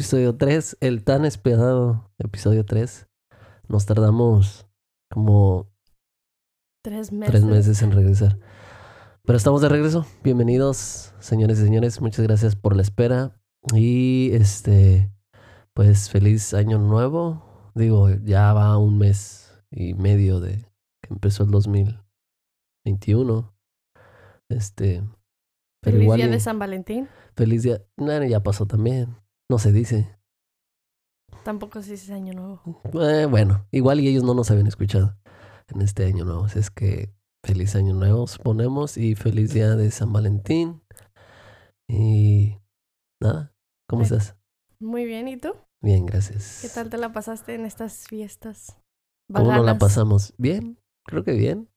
episodio 3, el tan esperado episodio 3. Nos tardamos como Tres meses. tres meses en regresar. Pero estamos de regreso. Bienvenidos, señores y señores. Muchas gracias por la espera. Y este, pues feliz año nuevo. Digo, ya va un mes y medio de que empezó el 2021. Este, pero Feliz igual día de San Valentín. feliz día. No, ya pasó también. No se dice. Tampoco se dice año nuevo. Eh, bueno, igual y ellos no nos habían escuchado en este año nuevo. Así es que feliz año nuevo, suponemos, y feliz día de San Valentín. Y nada, ¿cómo Bien. estás? Muy bien, ¿y tú? Bien, gracias. ¿Qué tal te la pasaste en estas fiestas? ¿Cómo nos la pasamos? Bien, creo que bien.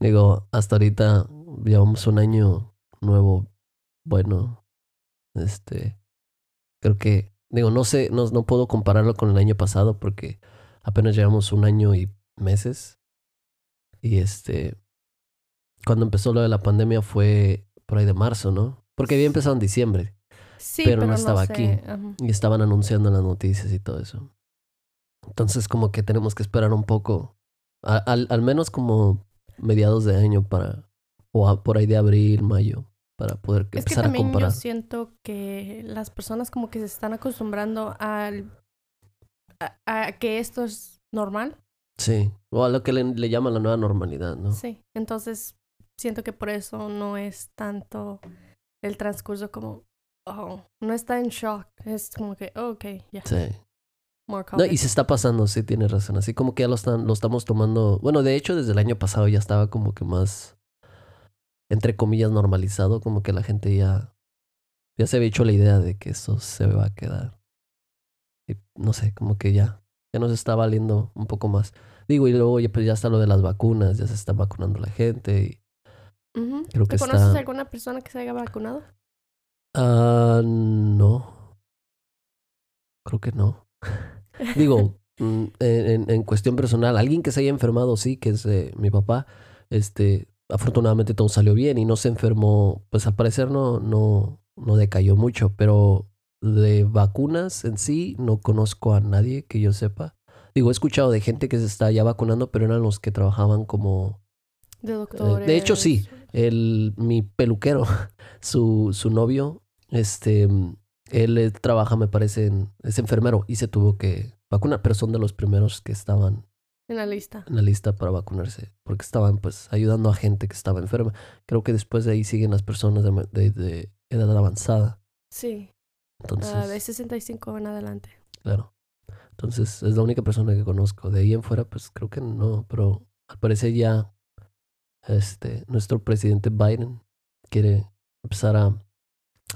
Digo, hasta ahorita llevamos un año nuevo, bueno, este, creo que, digo, no sé, no, no puedo compararlo con el año pasado porque apenas llevamos un año y meses. Y este, cuando empezó lo de la pandemia fue por ahí de marzo, ¿no? Porque había empezado en diciembre Sí, pero no estaba sé, aquí. ajá. y estaban anunciando las noticias y todo eso. Entonces como que tenemos que esperar un poco, al, al menos como mediados de año para, o a- por ahí de abril, mayo, para poder Es que empezar a también yo comparar. siento que las personas como que se están acostumbrando al, a, a que esto es normal. Sí, o a lo que le, le llaman la nueva normalidad, ¿no? Sí. Entonces, siento que por eso no es tanto el transcurso como, oh, no está en shock. Es como que, oh, ok, ya, Sí. more No, y se está pasando, sí, tienes razón. Así como que ya lo, están, lo estamos tomando. Bueno, de hecho, desde el año pasado ya estaba como que más, entre comillas, normalizado. Como que la gente ya, ya se había hecho la idea de que eso se va a quedar. Y no sé, como que ya, ya nos está valiendo un poco más. Digo, y luego ya, pues ya está lo de las vacunas, ya se está vacunando la gente. Y, creo que ¿Tú conoces está- alguna persona que se haya vacunado? ah, no. Creo que no. Digo, mm, en, en- en cuestión personal, alguien que se haya enfermado, sí, que es eh, mi papá, este, afortunadamente todo salió bien y no se enfermó, pues al parecer no, no, no decayó mucho, pero de vacunas en sí no conozco a nadie que yo sepa. Digo, he escuchado de gente que se está ya vacunando, pero eran los que trabajaban como de eh, doctores. de hecho, sí. el mi peluquero, su, su novio, este, él eh, trabaja, me parece, en, es enfermero y se tuvo que vacunar, pero son de los primeros que estaban En la lista. en la lista para vacunarse, porque estaban pues ayudando a gente que estaba enferma. Creo que después de ahí siguen las personas de, de- de edad avanzada. Sí. Entonces, ah, de 65 en adelante. claro. Entonces, es la única persona que conozco. De ahí en fuera, pues creo que no, pero al parecer ya este, nuestro presidente Biden quiere empezar a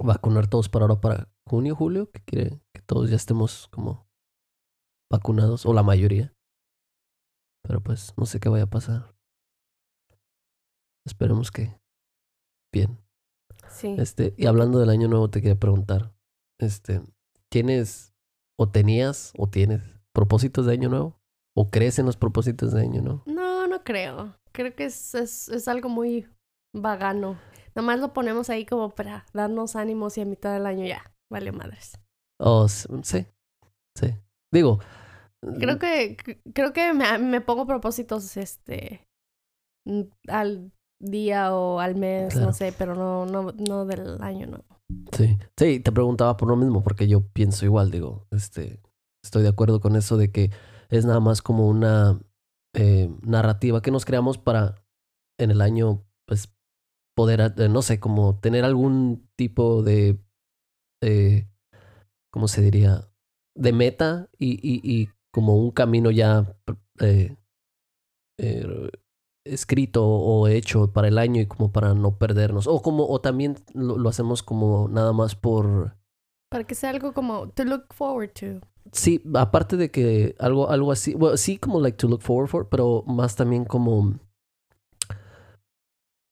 vacunar todos para ahora, para junio, julio, que quiere que todos ya estemos como vacunados, o la mayoría. Pero pues no sé qué vaya a pasar. Esperemos que bien. Sí. Este, y hablando del año nuevo, te quería preguntar, este, ¿tienes o tenías o tienes propósitos de año nuevo? ¿O crees en los propósitos de año nuevo? No, no creo. Creo que es, es, es algo muy vagano. Nomás lo ponemos ahí como para darnos ánimos y a mitad del año ya. Vale madres. Oh, sí, sí. Digo, Creo que, creo que me, me pongo propósitos este mm, al día o al mes, Claro. no sé, pero no, no, no del año, no. Sí, sí, te preguntaba por lo mismo, porque yo pienso igual, digo, este, estoy de acuerdo con eso de que es nada más como una eh, narrativa que nos creamos para en el año, pues, poder, eh, no sé, como tener algún tipo de, eh, ¿cómo se diría? De meta y, y, y como un camino ya eh, eh, escrito o hecho para el año y como para no perdernos. O como, o también lo, lo hacemos como nada más por. Para que sea algo como to look forward to. Sí, aparte de que algo, algo así. Bueno, sí, como like to look forward for, pero más también como.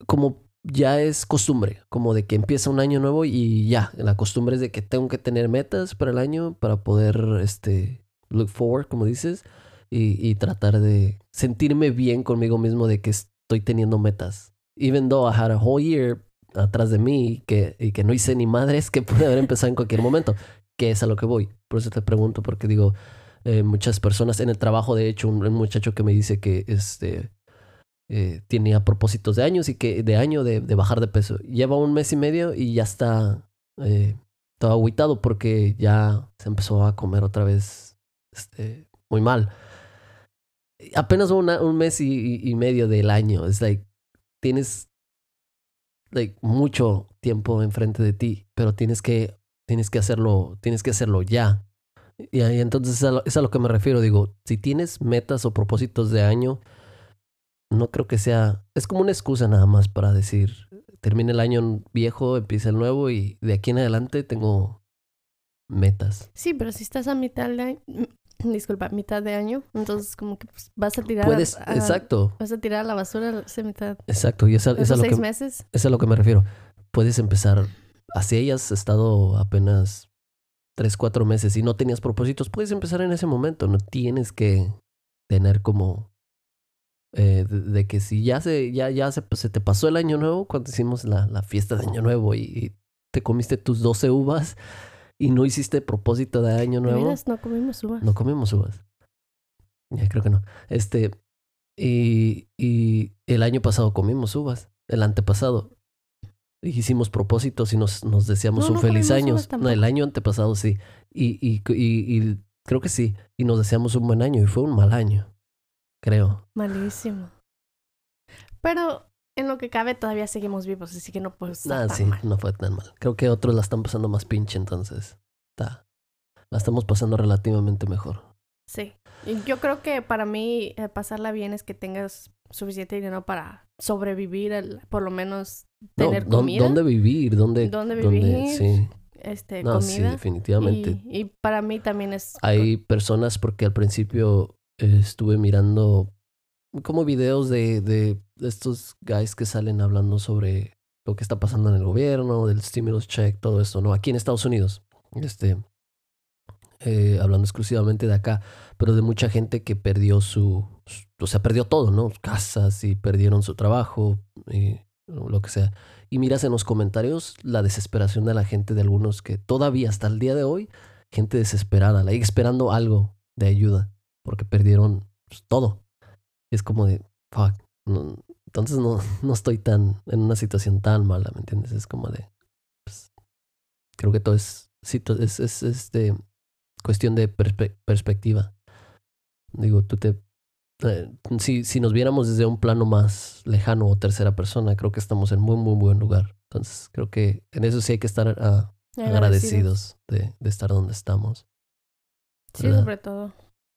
Como ya es costumbre, como de que empieza un año nuevo y ya, la costumbre es de que tengo que tener metas para el año para poder, este, look forward, como dices, y, y tratar de sentirme bien conmigo mismo de que estoy teniendo metas. Even though I had a whole year atrás de mí que, y que no hice ni madres que pude haber empezado en cualquier momento. qué es a lo que voy. Por eso te pregunto, porque digo, eh, muchas personas en el trabajo, de hecho, un, un muchacho que me dice que este eh, tenía propósitos de años y que de año de, de, bajar de peso. Lleva un mes y medio y ya está eh, todo aguitado porque ya se empezó a comer otra vez este, muy mal. Apenas una, un mes y, y, medio del año. Es like, tienes like, mucho tiempo enfrente de ti, pero tienes que, tienes que hacerlo, tienes que hacerlo ya. Y, y entonces es a, lo, que me refiero. Digo, si tienes metas o propósitos de año, no creo que sea, es como una excusa nada más para decir, termina el año viejo, empieza el nuevo y de aquí en adelante tengo metas. Sí, pero si estás a mitad de disculpa, mitad de año, entonces como que pues, vas a tirar Puedes, a, exacto. Vas a tirar a la basura esa mitad. Exacto, y esa, esa es a lo seis que meses. es a lo que me refiero. Puedes empezar así hayas estado apenas tres, cuatro meses y no tenías propósitos, puedes empezar en ese momento, no tienes que tener como eh, de, de, que si ya se, ya, ya se, se, te pasó el año nuevo, cuando hicimos la, la fiesta de año nuevo y, y, te comiste tus 12 uvas y no hiciste propósito de año nuevo. No comimos uvas. No comimos uvas. Ya creo que no. Este, y, y el año pasado comimos uvas, el antepasado. Hicimos propósitos y nos, nos deseamos No, un no feliz año. No, el año antepasado sí. Y, y, y, y creo que sí. Y nos deseamos un buen año y fue un mal año. Creo. Malísimo. Pero en lo que cabe todavía seguimos vivos, así que no puede estar Nada, tan sí, mal. no fue tan mal. Creo que otros la están pasando más pinche, entonces. Está. La estamos pasando relativamente mejor. Sí. Y yo creo que para mí eh, pasarla bien es que tengas suficiente dinero para sobrevivir, el- por lo menos No, tener ¿dó- comida. ¿Dónde vivir? ¿Dónde, ¿Dónde dónde- vivir? sí. este, No, sí, definitivamente. Y, y para mí también es... Hay personas porque al principio eh, estuve mirando como videos de, de estos guys que salen hablando sobre lo que está pasando en el gobierno, del stimulus check, todo esto, ¿no? Aquí en Estados Unidos. Este, eh, hablando exclusivamente de acá, pero de mucha gente que perdió su, o sea, perdió todo, ¿no? Casas y perdieron su trabajo y lo que sea. Y miras en los comentarios la desesperación de la gente, de algunos que todavía hasta el día de hoy, gente desesperada, like, esperando algo de ayuda, porque perdieron pues, Es como de, fuck, no- entonces no, no estoy tan en una situación tan mala, ¿me entiendes? Es como de, pues, creo que todo es, situ- es, es, este, cuestión de perspe- perspectiva. Digo, tú te... eh, si, si nos viéramos desde un plano más lejano o tercera persona, creo que estamos en muy, muy buen lugar. Entonces, creo que en eso sí hay que estar ah, agradecidos de, de estar donde estamos. Sí, ¿verdad? sobre todo.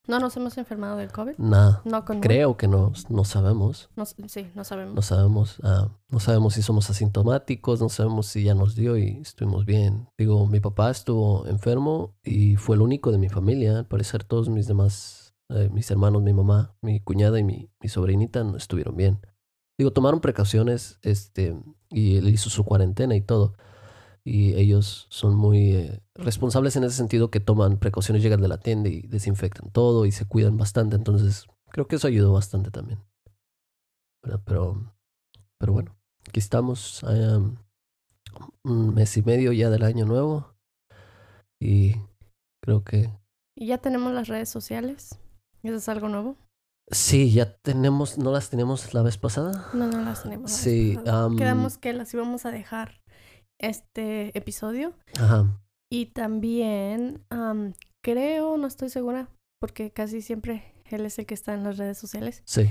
No nos hemos enfermado del COVID. Nada, No con creo que no, no sabemos. No, sí, no sabemos. No sabemos, ah, no sabemos si somos asintomáticos, no sabemos si ya nos dio y estuvimos bien. Digo, mi papá estuvo enfermo y fue el único de mi familia. Al parecer todos mis demás, eh, mis hermanos, mi mamá, mi cuñada y mi, mi sobrinita no estuvieron bien. Digo, tomaron precauciones, este, y él hizo su cuarentena y todo. Y ellos son muy eh, responsables en ese sentido que toman precauciones, llegan de la tienda y desinfectan todo y se cuidan bastante. Entonces, creo que eso ayudó bastante también. ¿verdad? Pero, pero bueno, aquí estamos. um, un mes y medio ya del año nuevo. Y creo que Y ya tenemos las redes sociales. ¿Eso es algo nuevo? sí, ya tenemos, ¿no las teníamos la vez pasada? No, no las tenemos. la Sí, Quedamos que las íbamos a dejar este episodio. Ajá. Y también am, creo, no estoy segura, porque casi siempre él es el que está en las redes sociales. Sí.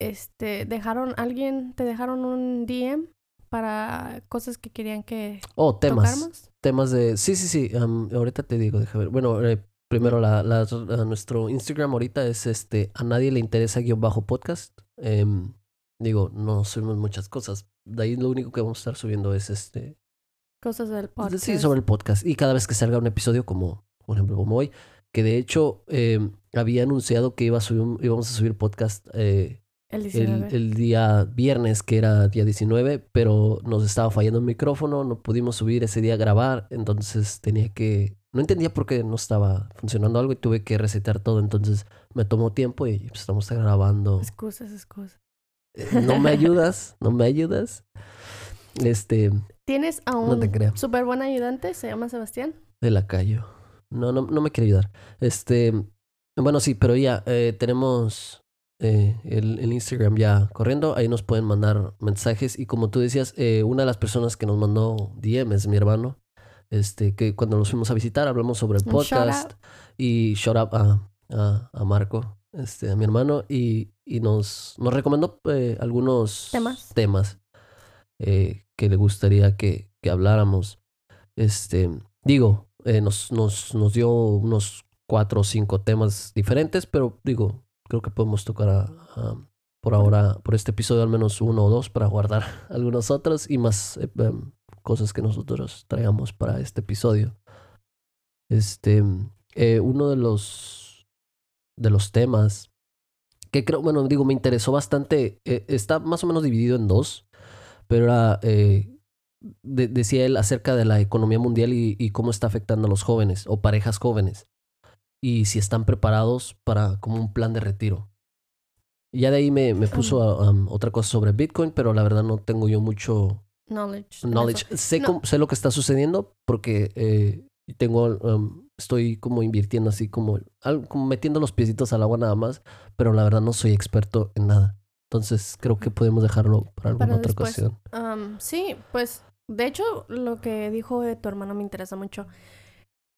Este, dejaron, alguien, te dejaron un DM para cosas que querían que Oh, temas. tocáramos. Temas de. Sí, sí, sí. am, ahorita te digo, déjame ver. Bueno, eh, primero la, la- nuestro Instagram ahorita es este. A nadie le interesa guion bajo podcast. Em, digo, no subimos muchas cosas. De ahí lo único que vamos a estar subiendo es este. Cosas del podcast. Sí, sobre el podcast. Y cada vez que salga un episodio, como por ejemplo como hoy, que de hecho em, había anunciado que iba a subir un- íbamos a subir podcast eh, El el, 19. el día viernes, que era día 19, pero nos estaba fallando el micrófono, no pudimos subir ese día a grabar, entonces tenía que... No entendía por qué no estaba funcionando algo y tuve que resetear todo, entonces me tomó tiempo y pues, estamos grabando. Excusas, excusas. Eh, No me ayudas, no me ayudas. Este, ¿Tienes a no te un creo. súper buen ayudante? ¿Se llama Sebastián? De la calle. No, no, no me quiere ayudar. Este, bueno, sí, pero ya eh, tenemos eh, el, el, Instagram ya corriendo. Ahí nos pueden mandar mensajes. Y como tú decías, eh, una de las personas que nos mandó DM es mi hermano. Este, que cuando nos fuimos a visitar hablamos sobre el podcast. Y shout out a, a, a, Marco, este, a mi hermano. Y, y nos, nos recomendó algunos temas, temas que le gustaría que, que habláramos. Este, digo, nos, nos, nos dio unos cuatro o cinco temas diferentes, pero digo, creo que podemos tocar por ahora, por este episodio, al menos uno o dos para guardar algunos otros y más eh, em, cosas que nosotros traigamos para este episodio. Este, eh, uno de los, de los temas que creo, bueno, digo, me interesó bastante, eh, está más o menos dividido en dos, pero era, decía él acerca de la economía mundial y, y cómo está afectando a los jóvenes o parejas jóvenes y si están preparados para como un plan de retiro. Y ya de ahí me, me puso otra cosa sobre Bitcoin, pero la verdad no tengo yo mucho knowledge. knowledge. Sé, sé lo que está sucediendo porque eh, tengo, estoy como invirtiendo así como, como metiendo los piecitos al agua nada más, pero la verdad no soy experto en nada. Entonces creo que podemos dejarlo para alguna otra ocasión. sí, pues de hecho lo que dijo tu hermano me interesa mucho.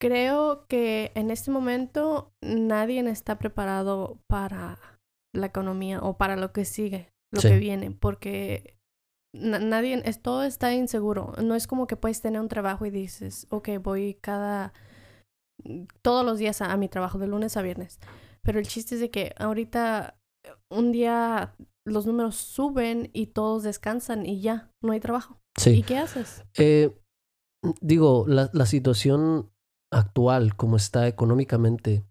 Creo que en este momento nadie está preparado para la economía o para lo que sigue, lo que viene, porque nadie, es, todo está inseguro. No es como que puedes tener un trabajo y dices, ok, voy cada, todos los días a, mi trabajo, de lunes a viernes. Pero el chiste es de que ahorita un día los números suben y todos descansan y ya, no hay trabajo. Sí. ¿Y qué haces? Eh, digo, la, la situación actual, como está económicamente,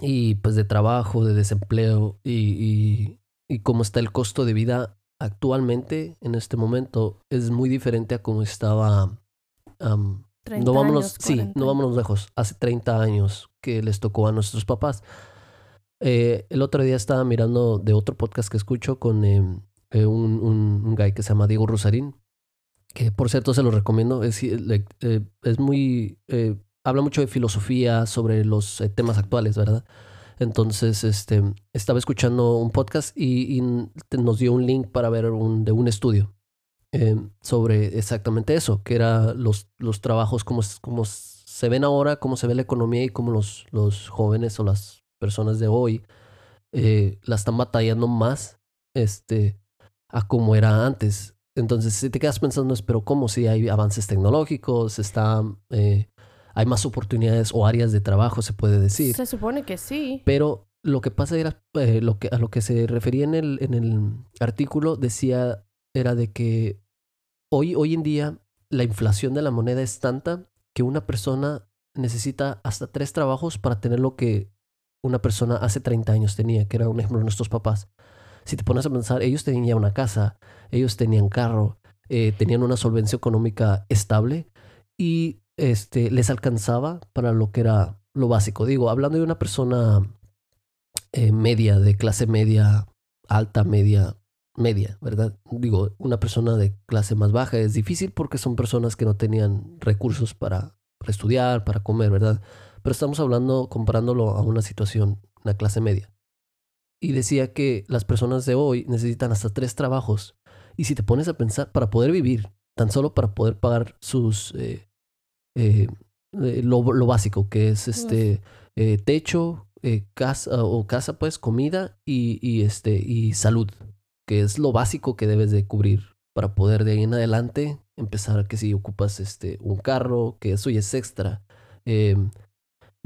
y pues de trabajo, de desempleo, y, y, y cómo está el costo de vida actualmente, en este momento, es muy diferente a como estaba. no vámonos, sí, no vámonos lejos. Hace 30 años que les tocó a nuestros papás. Eh, el otro día estaba mirando de otro podcast que escucho con em, eh, un, un, guy que se llama Diego Rosarín, que por cierto se lo recomiendo. Es, eh, es muy habla mucho de filosofía sobre los eh, temas actuales, ¿verdad? Entonces, este, estaba escuchando un podcast y, nos dio un link para ver un, de un estudio eh, sobre exactamente eso, que era los, los trabajos, como se ven ahora, cómo se ve la economía y cómo los, los jóvenes o las personas de hoy eh, la están batallando más este, a como era antes. Entonces, si te quedas pensando, pero ¿cómo? Si hay avances tecnológicos, está... Eh, hay más oportunidades o áreas de trabajo, se puede decir. Se supone que sí. Pero lo que pasa era, eh, lo que, a lo que se refería en el, en el artículo, decía, era de que hoy, hoy en día la inflación de la moneda es tanta que una persona necesita hasta tres trabajos para tener lo que una persona hace 30 años tenía, que era un ejemplo de nuestros papás. Si te pones a pensar, ellos tenían una casa, ellos tenían carro, eh, tenían una solvencia económica estable y este, les alcanzaba para lo que era lo básico. Digo, hablando de una persona eh, media, de clase media, alta, media, media, ¿verdad? Digo, una persona de clase más baja es difícil porque son personas que no tenían recursos para estudiar, para comer, ¿verdad? Pero estamos hablando, comparándolo a una situación, una clase media. Y decía que las personas de hoy necesitan hasta tres trabajos. Y si te pones a pensar, para poder vivir, tan solo para poder pagar sus eh, eh, eh, lo, lo, básico, que es este eh, techo, casa o casa, pues, comida y, y, este, y salud, que es lo básico que debes de cubrir para poder de ahí en adelante empezar que si ocupas este, un carro, que eso ya es extra. Em,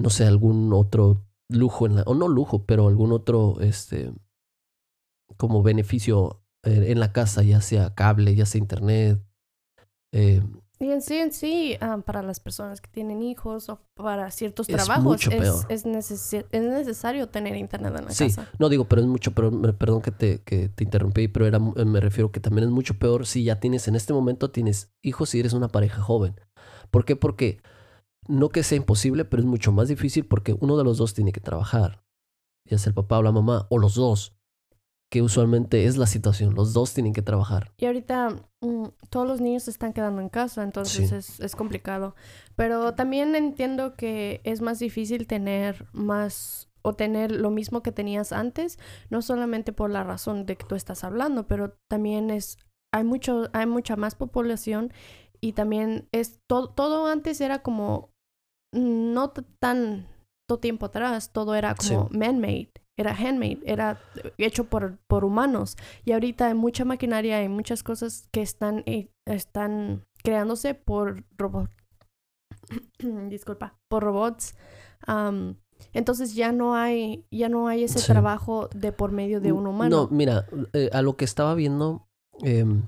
no sé, algún otro lujo en la, o no lujo, pero algún otro, este, como beneficio en la casa, ya sea cable, ya sea internet, eh, y en sí, en sí, ah, para las personas que tienen hijos o para ciertos trabajos, es, es, necesario tener internet en la sí, casa. No digo, pero es mucho peor, perdón que te, que te interrumpí, pero era, me refiero que también es mucho peor si ya tienes, en este momento tienes hijos y eres una pareja joven. ¿Por qué? Porque no que sea imposible, pero es mucho más difícil porque uno de los dos tiene que trabajar, ya sea el papá o la mamá, o los dos. que usualmente es la situación. Los dos tienen que trabajar. Y ahorita mm, todos los niños se están quedando en casa, entonces es, es, complicado. Pero también entiendo que es más difícil tener más o tener lo mismo que tenías antes, no solamente por la razón de que tú estás hablando, pero también es hay mucho hay mucha más población y también es todo todo antes era como no tan todo tiempo atrás, todo era como man-made era handmade, era hecho por, por humanos. Y ahorita hay mucha maquinaria, hay muchas cosas que están, eh, están creándose por robots. Disculpa, por robots. entonces ya no hay, ya no hay ese trabajo de por medio de un humano. No, mira, eh, a lo que estaba viendo, em,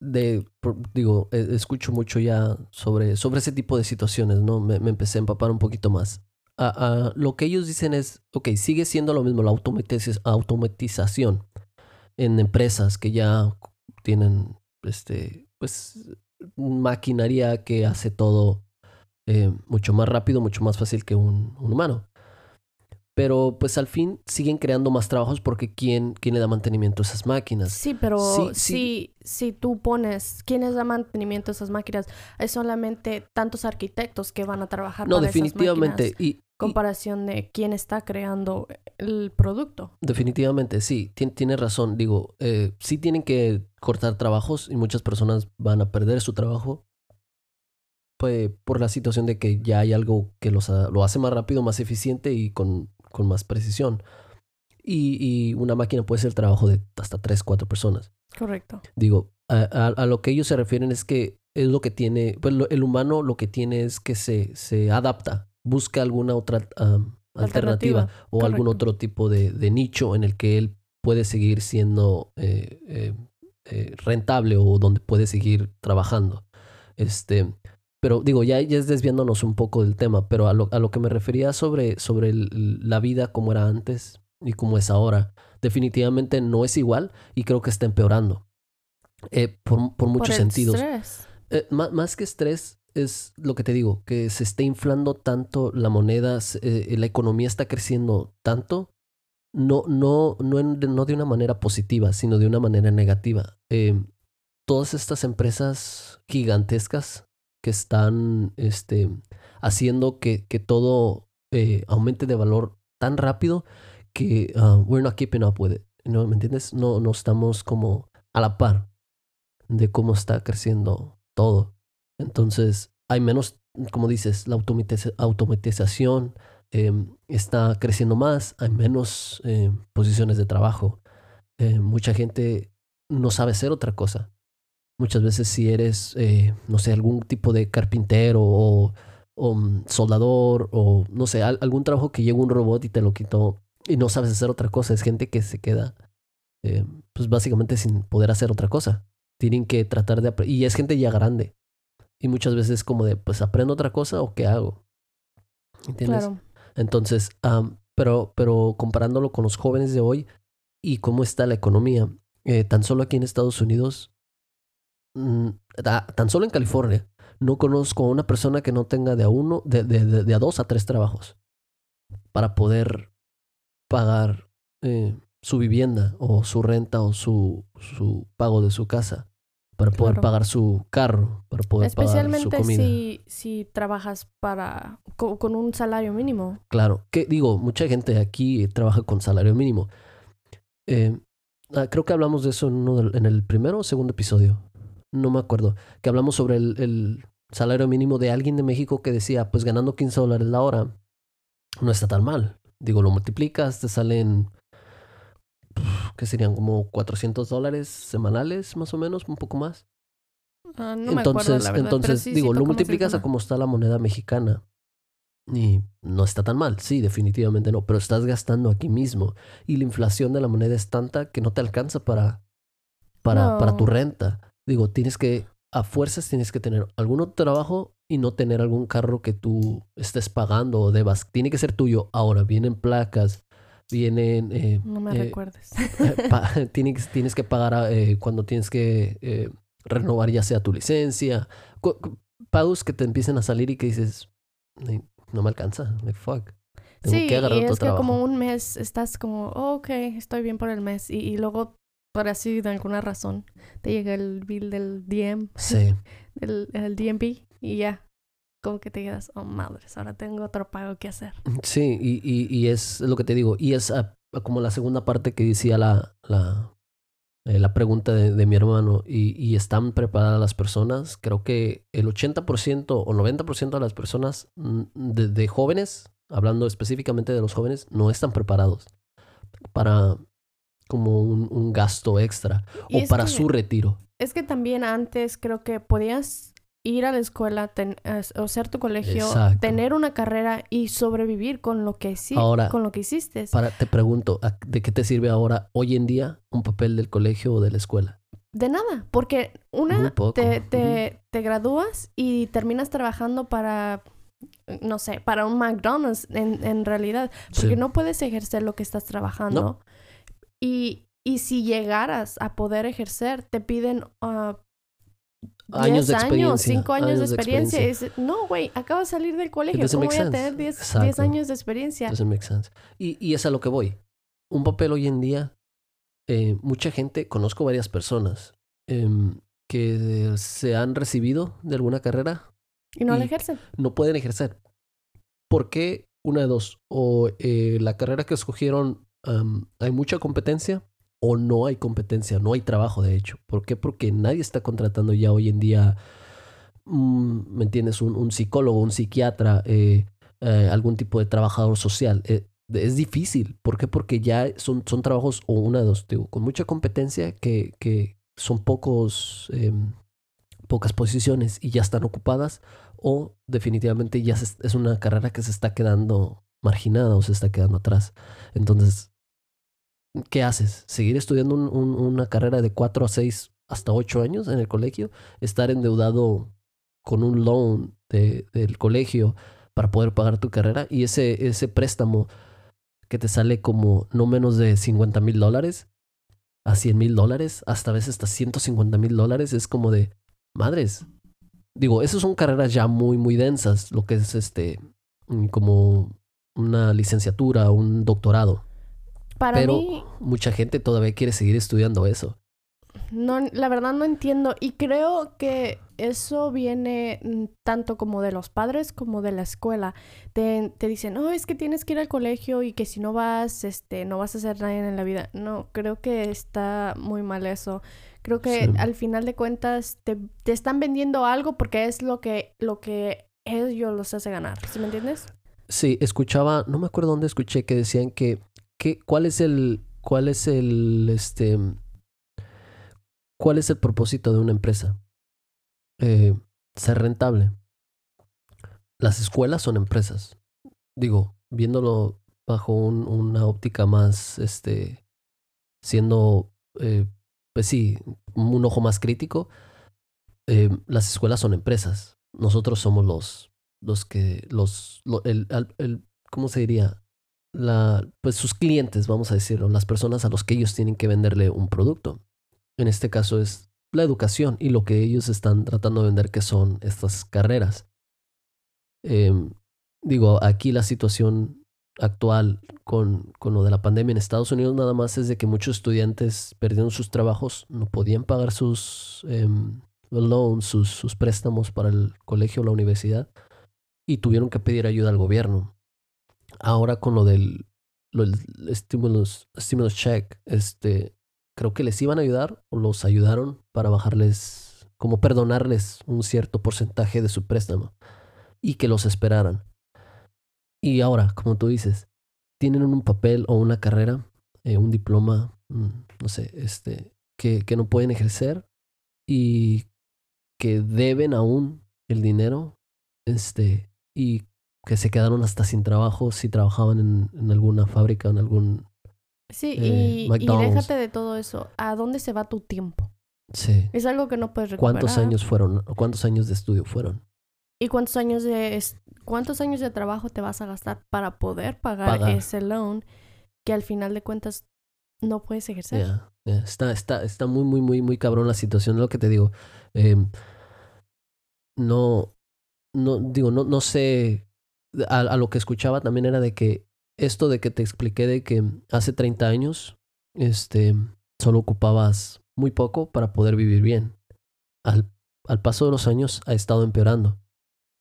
de, digo, eh, escucho mucho ya sobre, sobre ese tipo de situaciones, ¿no? Me, me, empecé a empapar un poquito más lo que ellos dicen es, ok, sigue siendo lo mismo la automatización en empresas que ya tienen, este, pues, maquinaria que hace todo eh, mucho más rápido, mucho más fácil que un, humano. Pero pues al fin siguen creando más trabajos porque ¿quién, quién le da mantenimiento a esas máquinas? Sí, pero Si, si tú pones quién les da mantenimiento a esas máquinas, hay solamente tantos arquitectos que van a trabajar. No, definitivamente. Esas máquinas. Y, comparación de quién está creando el producto. Definitivamente, sí, tiene razón. Digo, eh, sí tienen que cortar trabajos y muchas personas van a perder su trabajo pues, por la situación de que ya hay algo que los, lo hace más rápido, más eficiente y con, con más precisión. Y, y, una máquina puede ser el trabajo de hasta tres, cuatro personas. Correcto. Digo, a, a, lo que ellos se refieren es que es lo que tiene, pues el humano lo que tiene es que se, se adapta busca alguna otra alternativa, o algún otro tipo de, nicho en el que él puede seguir siendo eh, eh, eh, rentable o donde puede seguir trabajando. Este, pero digo, ya, ya es desviándonos un poco del tema, pero a lo, a lo que me refería sobre, sobre la vida como era antes y como es ahora, definitivamente no es igual y creo que está empeorando. por, por muchos sentidos. más, más que estrés, es lo que te digo, que se está inflando tanto la moneda, eh, la economía está creciendo tanto, no, no, no, no de una manera positiva, sino de una manera negativa. Em, todas estas empresas gigantescas que están este, haciendo que, que todo eh, aumente de valor tan rápido que uh, we're not keeping up with it. ¿no? ¿Me entiendes? No, no estamos como a la par de cómo está creciendo todo. Entonces, hay menos, como dices, la automatización em, está creciendo más, hay menos em, posiciones de trabajo. Eh, mucha gente no sabe hacer otra cosa. Muchas veces si eres, eh, no sé, algún tipo de carpintero o, mm, soldador o, no sé, algún trabajo que llega un robot y te lo quitó y no sabes hacer otra cosa, es gente que se queda, eh, pues básicamente sin poder hacer otra cosa. Tienen que tratar de... Y es gente ya grande. Y muchas veces como de, pues aprendo otra cosa o qué hago. ¿Entiendes? Entonces, pero, pero comparándolo con los jóvenes de hoy y cómo está la economía, eh, tan solo aquí en Estados Unidos, tan solo en California, no conozco a una persona que no tenga de a uno, de, de, de, a dos a tres trabajos para poder pagar eh, su vivienda o su renta o su, su pago de su casa para poder pagar su carro, para poder pagar su comida. Si, si trabajas para con, un salario mínimo. Claro, que digo, mucha gente aquí trabaja con salario mínimo. Eh, ah, creo que hablamos de eso en, en, el primero o segundo episodio. No me acuerdo. Que hablamos sobre el, el, salario mínimo de alguien de México que decía, pues ganando 15 dólares la hora, no está tan mal. Digo, lo multiplicas, te salen que serían como 400 dólares semanales, más o menos, un poco más. Ah, no entonces, me acuerdo, entonces digo, lo multiplicas a cómo está la moneda mexicana. Y no está tan mal, sí, definitivamente no, pero estás gastando aquí mismo. Y la inflación de la moneda es tanta que no te alcanza para, para, para tu renta. Digo, tienes que, a fuerzas tienes que tener algún otro trabajo y no tener algún carro que tú estés pagando o debas. Tiene que ser tuyo. Ahora vienen placas, vienen... Eh, no me eh, recuerdes. Eh, tienes, tienes, que pagar cuando tienes que renovar ya sea tu licencia. Pagos que te empiecen a salir y que dices, no me alcanza, fuck. Tengo sí, que agarrar y otro es que trabajo. como un mes estás como, oh, ok, estoy bien por el mes. Y, y luego, por así, de alguna razón, te llega el bill del DM, Sí, del y ya. Como que te quedas, oh, madres, ahora tengo otro pago que hacer. sí, y, y, y es lo que te digo. Y es ah, como la segunda parte que decía la, la, eh, la pregunta de, de mi hermano. Y, y están preparadas las personas. Creo que el 80% o 90% de las personas mm, de, de jóvenes, hablando específicamente de los jóvenes, no están preparados para como un, un gasto extra Y o para que- su retiro. Es que también antes creo que podías ir a la escuela ten- o hacer tu colegio, Exacto. tener una carrera y sobrevivir con lo que sí, Ahora, con lo que hiciste. Para, te pregunto, ¿a- ¿de qué te sirve ahora, hoy en día, un papel del colegio o de la escuela? De nada, porque una, te, te, te gradúas y terminas trabajando para, no sé, para un McDonald's en, en realidad, porque Sí. no puedes ejercer lo que estás trabajando. Y, y si llegaras a poder ejercer, te piden ah, Años 10 de años, experiencia, 5 años, años de de experiencia. Es- no, güey, acabo de salir del colegio. ¿Cómo voy a tener 10 10 Exacto. años de experiencia? Y, y es a lo que voy. Un papel hoy en día, eh, mucha gente, conozco varias personas em, que se han recibido de alguna carrera, Y no y- ejercen. no pueden ejercer. ¿Por qué? Una de dos. O eh, la carrera que escogieron am, hay mucha competencia o no hay competencia, no hay trabajo de hecho. ¿Por qué? Porque nadie está contratando ya hoy en día, mm, ¿me entiendes? Un, un psicólogo, un psiquiatra, eh, eh, algún tipo de trabajador social. Eh, es difícil. ¿Por qué? Porque ya son, son trabajos, o una de dos, digo, con mucha competencia que, que son pocos, em, pocas posiciones y ya están ocupadas o definitivamente ya se- es una carrera que se está quedando marginada o se está quedando atrás. Entonces, ¿qué haces? ¿Seguir estudiando un- un- una carrera de 4 a 6 hasta 8 años en el colegio? ¿Estar endeudado con un loan de- del colegio para poder pagar tu carrera? Y ese, ese préstamo que te sale como no menos de 50 mil dólares a 100 mil dólares, hasta a veces hasta 150 mil dólares, es como de madres. Digo, esas son carreras ya muy, muy densas, lo que es este, como una licenciatura, un doctorado. Para Pero mí, mucha gente todavía quiere seguir estudiando eso. No, la verdad no entiendo y creo que eso viene tanto como de los padres como de la escuela. Te, te dicen, no, es que tienes que ir al colegio y que si no vas, este, no vas a hacer nada en la vida. No, creo que está muy mal eso. Creo que Sí. al final de cuentas te, te están vendiendo algo porque es lo que, lo que ellos los hace ganar. ¿Sí me entiendes? Sí, escuchaba, no me acuerdo dónde escuché que decían que, cuál es el, cuál es el, este, cuál es el propósito de una empresa. Eh, ser rentable. Las escuelas son empresas. Digo, viéndolo bajo un- una óptica más, este, siendo, eh, pues sí, un ojo más crítico, eh, las escuelas son empresas. Nosotros somos los, los que, los, lo- el, el- ¿cómo se diría? La, pues sus clientes, vamos a decirlo, las personas a los que ellos tienen que venderle un producto. En este caso es la educación y lo que ellos están tratando de vender que son estas carreras. Em, digo, aquí la situación actual con, con lo de la pandemia en Estados Unidos nada más es de que muchos estudiantes perdieron sus trabajos, no podían pagar sus em, loans, sus, sus préstamos para el colegio o la universidad y tuvieron que pedir ayuda al gobierno. Ahora con lo del, stimulus check, este, creo que les iban a ayudar o los ayudaron para bajarles, como perdonarles un cierto porcentaje de su préstamo y que los esperaran. Y ahora, como tú dices, tienen un papel o una carrera, eh, un diploma, mm, no sé, este, que, que no pueden ejercer y que deben aún el dinero, este, y que se quedaron hasta sin trabajo si trabajaban en, en alguna fábrica, en algún... Sí, Eh, y, y déjate de todo eso. ¿A dónde se va tu tiempo? Sí. Es algo que no puedes recuperar. ¿Cuántos años fueron? ¿Cuántos años de estudio fueron? ¿Y cuántos años de cuántos años de trabajo te vas a gastar para poder pagar, Pagar. ese loan que al final de cuentas no puedes ejercer? Está, está, está muy, muy, muy, muy cabrón la situación. Lo que te digo. Em, no, no, digo, no, no sé. A, lo que escuchaba también era de que esto de que te expliqué de que hace 30 años, este, solo ocupabas muy poco para poder vivir bien. Al, al paso de los años ha estado empeorando.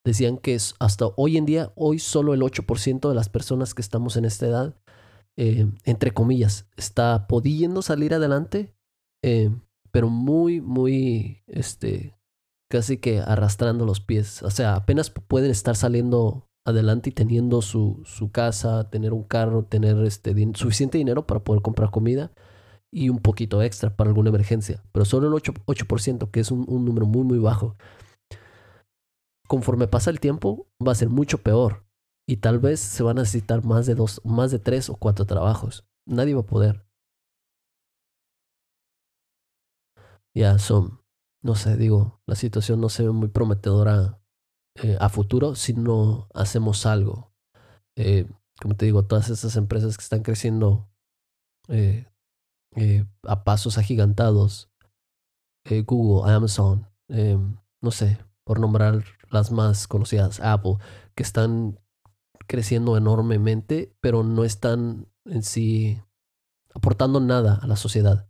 Decían que es hasta hoy en día, hoy solo el 8% de las personas que estamos en esta edad, eh, entre comillas, está pudiendo salir adelante, eh, pero muy, muy, este, casi que arrastrando los pies. O sea, apenas pueden estar saliendo adelante y teniendo su, su casa, tener un carro, tener este, suficiente dinero para poder comprar comida y un poquito extra para alguna emergencia. Pero solo el 8%, que es un, un número muy, muy bajo. Conforme pasa el tiempo, va a ser mucho peor. Y tal vez se van a necesitar más de dos, más de tres o cuatro trabajos. Nadie va a poder. Ya son, no sé, digo, la situación no se ve muy prometedora eh, a futuro si no hacemos algo. Eh, como te digo, todas esas empresas que están creciendo eh, a pasos agigantados, Google, Amazon, no sé, por nombrar las más conocidas, Apple, que están creciendo enormemente, pero no están en sí aportando nada a la sociedad.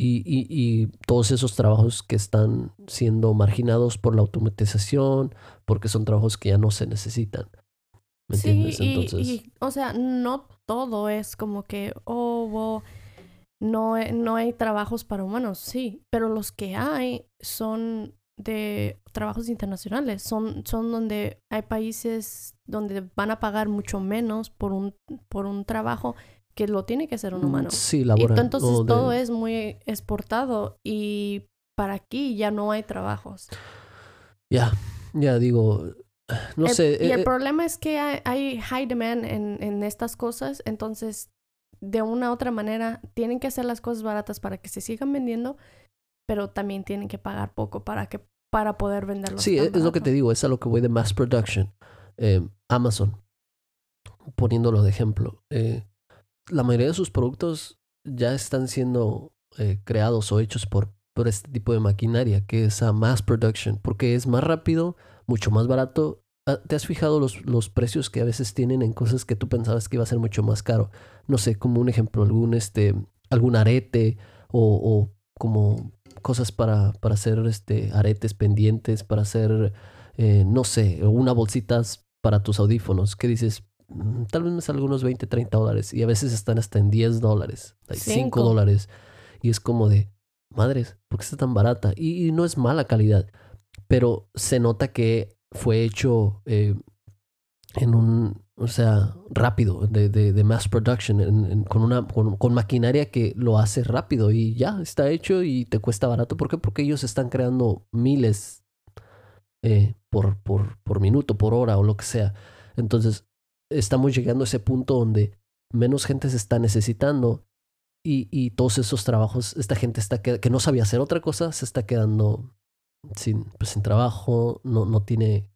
Y, y, y, todos esos trabajos que están siendo marginados por la automatización, porque son trabajos que ya no se necesitan. ¿Me entiendes? Entonces... o sea, no todo es como que, oh, no, no hay trabajos para humanos, sí, pero los que hay son de trabajos internacionales, son, son donde hay países donde van a pagar mucho menos por un, por un trabajo que lo tiene que hacer un mm, humano. Sí, laboral. Y entonces todo es muy exportado y para aquí ya no hay trabajos. Ya, ya digo, no sé. Y el eh, eh, problema es que hay, high demand en, en estas cosas, entonces de una u otra manera tienen que hacer las cosas baratas para que se sigan vendiendo, pero también tienen que pagar poco para que para poder venderlos. Sí, es, lo que te digo, es a lo que voy de mass production. Eh, Amazon, poniéndolo de ejemplo, eh, la mayoría de sus productos ya están siendo eh, creados o hechos por, por este tipo de maquinaria, que es a mass production, porque es más rápido, mucho más barato. Ah, ¿Te has fijado los, los precios que a veces tienen en cosas que tú pensabas que iba a ser mucho más caro? No sé, como un ejemplo, algún, este, algún arete o, o como cosas para, para hacer este, aretes pendientes, para hacer, eh, no sé, una bolsitas para tus audífonos, que dices, tal vez me salga unos 20, 30 dólares. Y a veces están hasta en 10 dólares, 5 dólares. Y es como de, madres, ¿por qué está tan barata? Y, no es mala calidad, pero se nota que fue hecho eh, en un, o sea, rápido, de, de, de mass production, con, una, con, maquinaria que lo hace rápido y ya está hecho y te cuesta barato. ¿Por qué? Porque ellos están creando miles eh, por, por, por minuto, por hora o lo que sea. Entonces, estamos llegando a ese punto donde menos gente se está necesitando y, y todos esos trabajos, esta gente está que, que, no sabía hacer otra cosa, se está quedando sin, pues, sin trabajo, no, no tiene,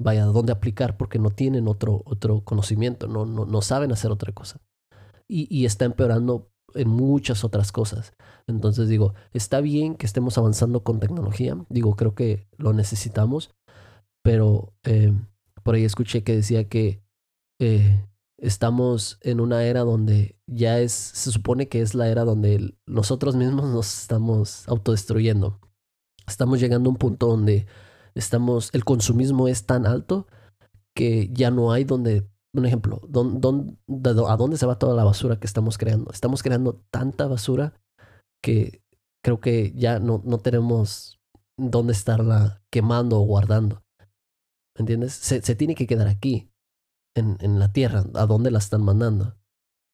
vaya, dónde aplicar porque no tienen otro, otro conocimiento, no, no, no saben hacer otra cosa. Y, y está empeorando en muchas otras cosas. Entonces digo, está bien que estemos avanzando con tecnología, digo, creo que lo necesitamos, pero eh, por ahí escuché que decía que eh, estamos en una era donde ya es, se supone que es la era donde nosotros mismos nos estamos autodestruyendo. Estamos llegando a un punto donde estamos, el consumismo es tan alto que ya no hay donde, un ejemplo, don, ¿a dónde se va toda la basura que estamos creando? Estamos creando tanta basura que creo que ya no, no tenemos dónde estarla quemando o guardando. ¿Entiendes? Se, se tiene que quedar aquí en, en la tierra, a dónde la están mandando.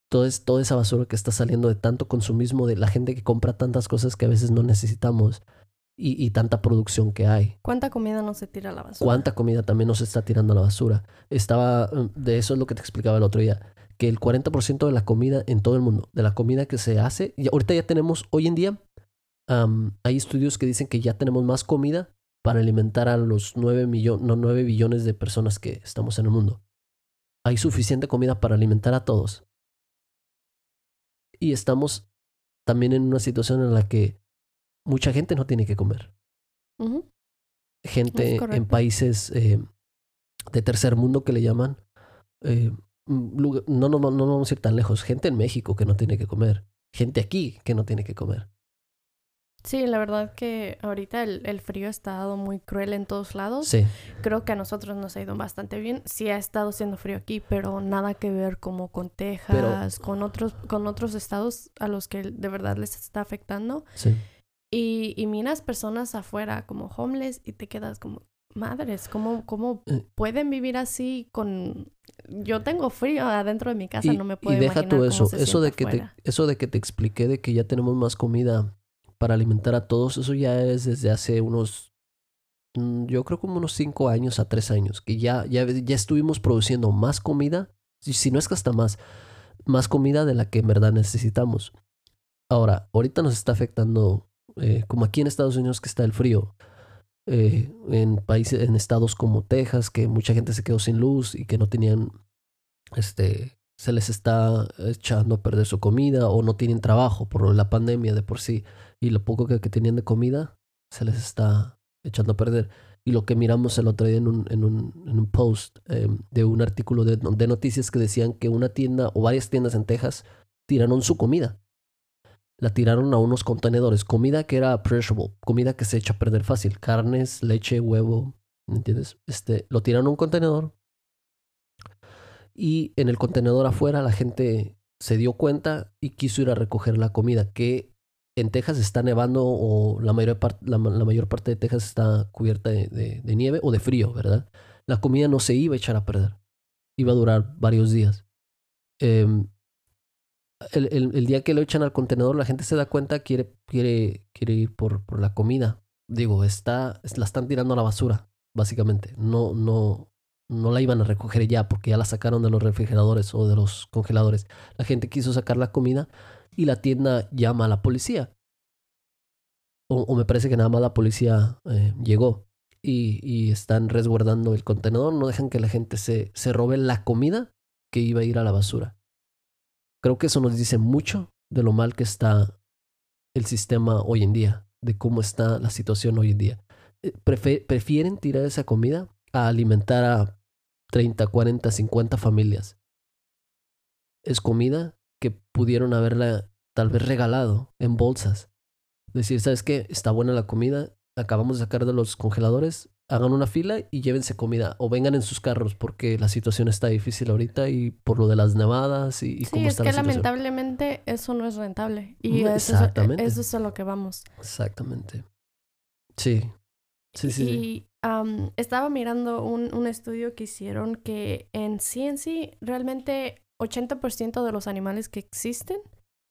Todo es, toda esa basura que está saliendo de tanto consumismo, de la gente que compra tantas cosas que a veces no necesitamos y, y tanta producción que hay. ¿Cuánta comida no se tira a la basura? ¿Cuánta comida también no se está tirando a la basura? Estaba, mm, de eso es lo que te explicaba el otro día, que el 40% de la comida en todo el mundo, de la comida que se hace, y ahorita ya tenemos, hoy en día, hay estudios que dicen que ya tenemos más comida para alimentar a los 9, millones no, 9 billones de personas que estamos en el mundo hay suficiente comida para alimentar a todos. Y estamos también en una situación en la que mucha gente no tiene que comer. Gente en países eh, de tercer mundo que le llaman, eh, mm, no, no, no, no vamos a ir tan lejos, gente en México que no tiene que comer, gente aquí que no tiene que comer. Sí, la verdad que ahorita el, el, frío ha estado muy cruel en todos lados. Sí. Creo que a nosotros nos ha ido bastante bien. Sí ha estado siendo frío aquí, pero nada que ver como con Texas, con otros, con otros estados a los que de verdad les está afectando. Sí. Y, y miras personas afuera como homeless y te quedas como, madres, ¿cómo, cómo eh. pueden vivir así con... Yo tengo frío adentro de mi casa, no me puedo Y deja tú eso, eso de, que te, eso de que te expliqué de que ya tenemos más comida para alimentar a todos, eso ya es desde hace unos, mm, yo creo como unos cinco años a tres años, que ya, ya, ya estuvimos produciendo más comida, si no es que hasta más, más comida de la que en verdad necesitamos. Ahora, ahorita nos está afectando, eh, como aquí en Estados Unidos que está el frío, eh, en países, en estados como Texas, que mucha gente se quedó sin luz y que no tenían, este, se les está echando a perder su comida o no tienen trabajo por la pandemia de por sí y lo poco que, tenían de comida se les está echando a perder. Y lo que miramos el otro día en un, en un, en un post em, de un artículo de, de, noticias que decían que una tienda o varias tiendas en Texas tiraron su comida. La tiraron a unos contenedores. Comida que era perishable, comida que se echa a perder fácil. Carnes, leche, huevo. ¿Me entiendes? Este, lo tiraron a un contenedor. Y en el contenedor afuera la gente se dio cuenta y quiso ir a recoger la comida que en Texas está nevando o la mayor, la, mayor parte de Texas está cubierta de, nieve o de frío, ¿verdad? La comida no se iba a echar a perder. Iba a durar varios días. Em, el, día que lo echan al contenedor, la gente se da cuenta, quiere, quiere, quiere ir por, por la comida. Digo, está, la están tirando a la basura, básicamente. No, no, no la iban a recoger ya porque ya la sacaron de los refrigeradores o de los congeladores. La gente quiso sacar la comida y la tienda llama a la policía. O, me parece que nada más la policía eh, llegó y, y, están resguardando el contenedor, no dejan que la gente se, se robe la comida que iba a ir a la basura. Creo que eso nos dice mucho de lo mal que está el sistema hoy en día, de cómo está la situación hoy en día. Eh, prefieren tirar esa comida a alimentar a 30, 40, 50 familias. Es comida que pudieron haberla tal vez regalado en bolsas. Decir, ¿sabes qué? Está buena la comida, acabamos de sacar de los congeladores, hagan una fila y llévense comida o vengan en sus carros porque la situación está difícil ahorita y por lo de las nevadas y, y sí, cómo está es que lamentablemente eso no es rentable y eso, Exactamente. eso es a lo que vamos. Exactamente. Sí. Sí, sí. Y estaba mirando un, un estudio que hicieron que en sí en sí realmente 80% de los animales que existen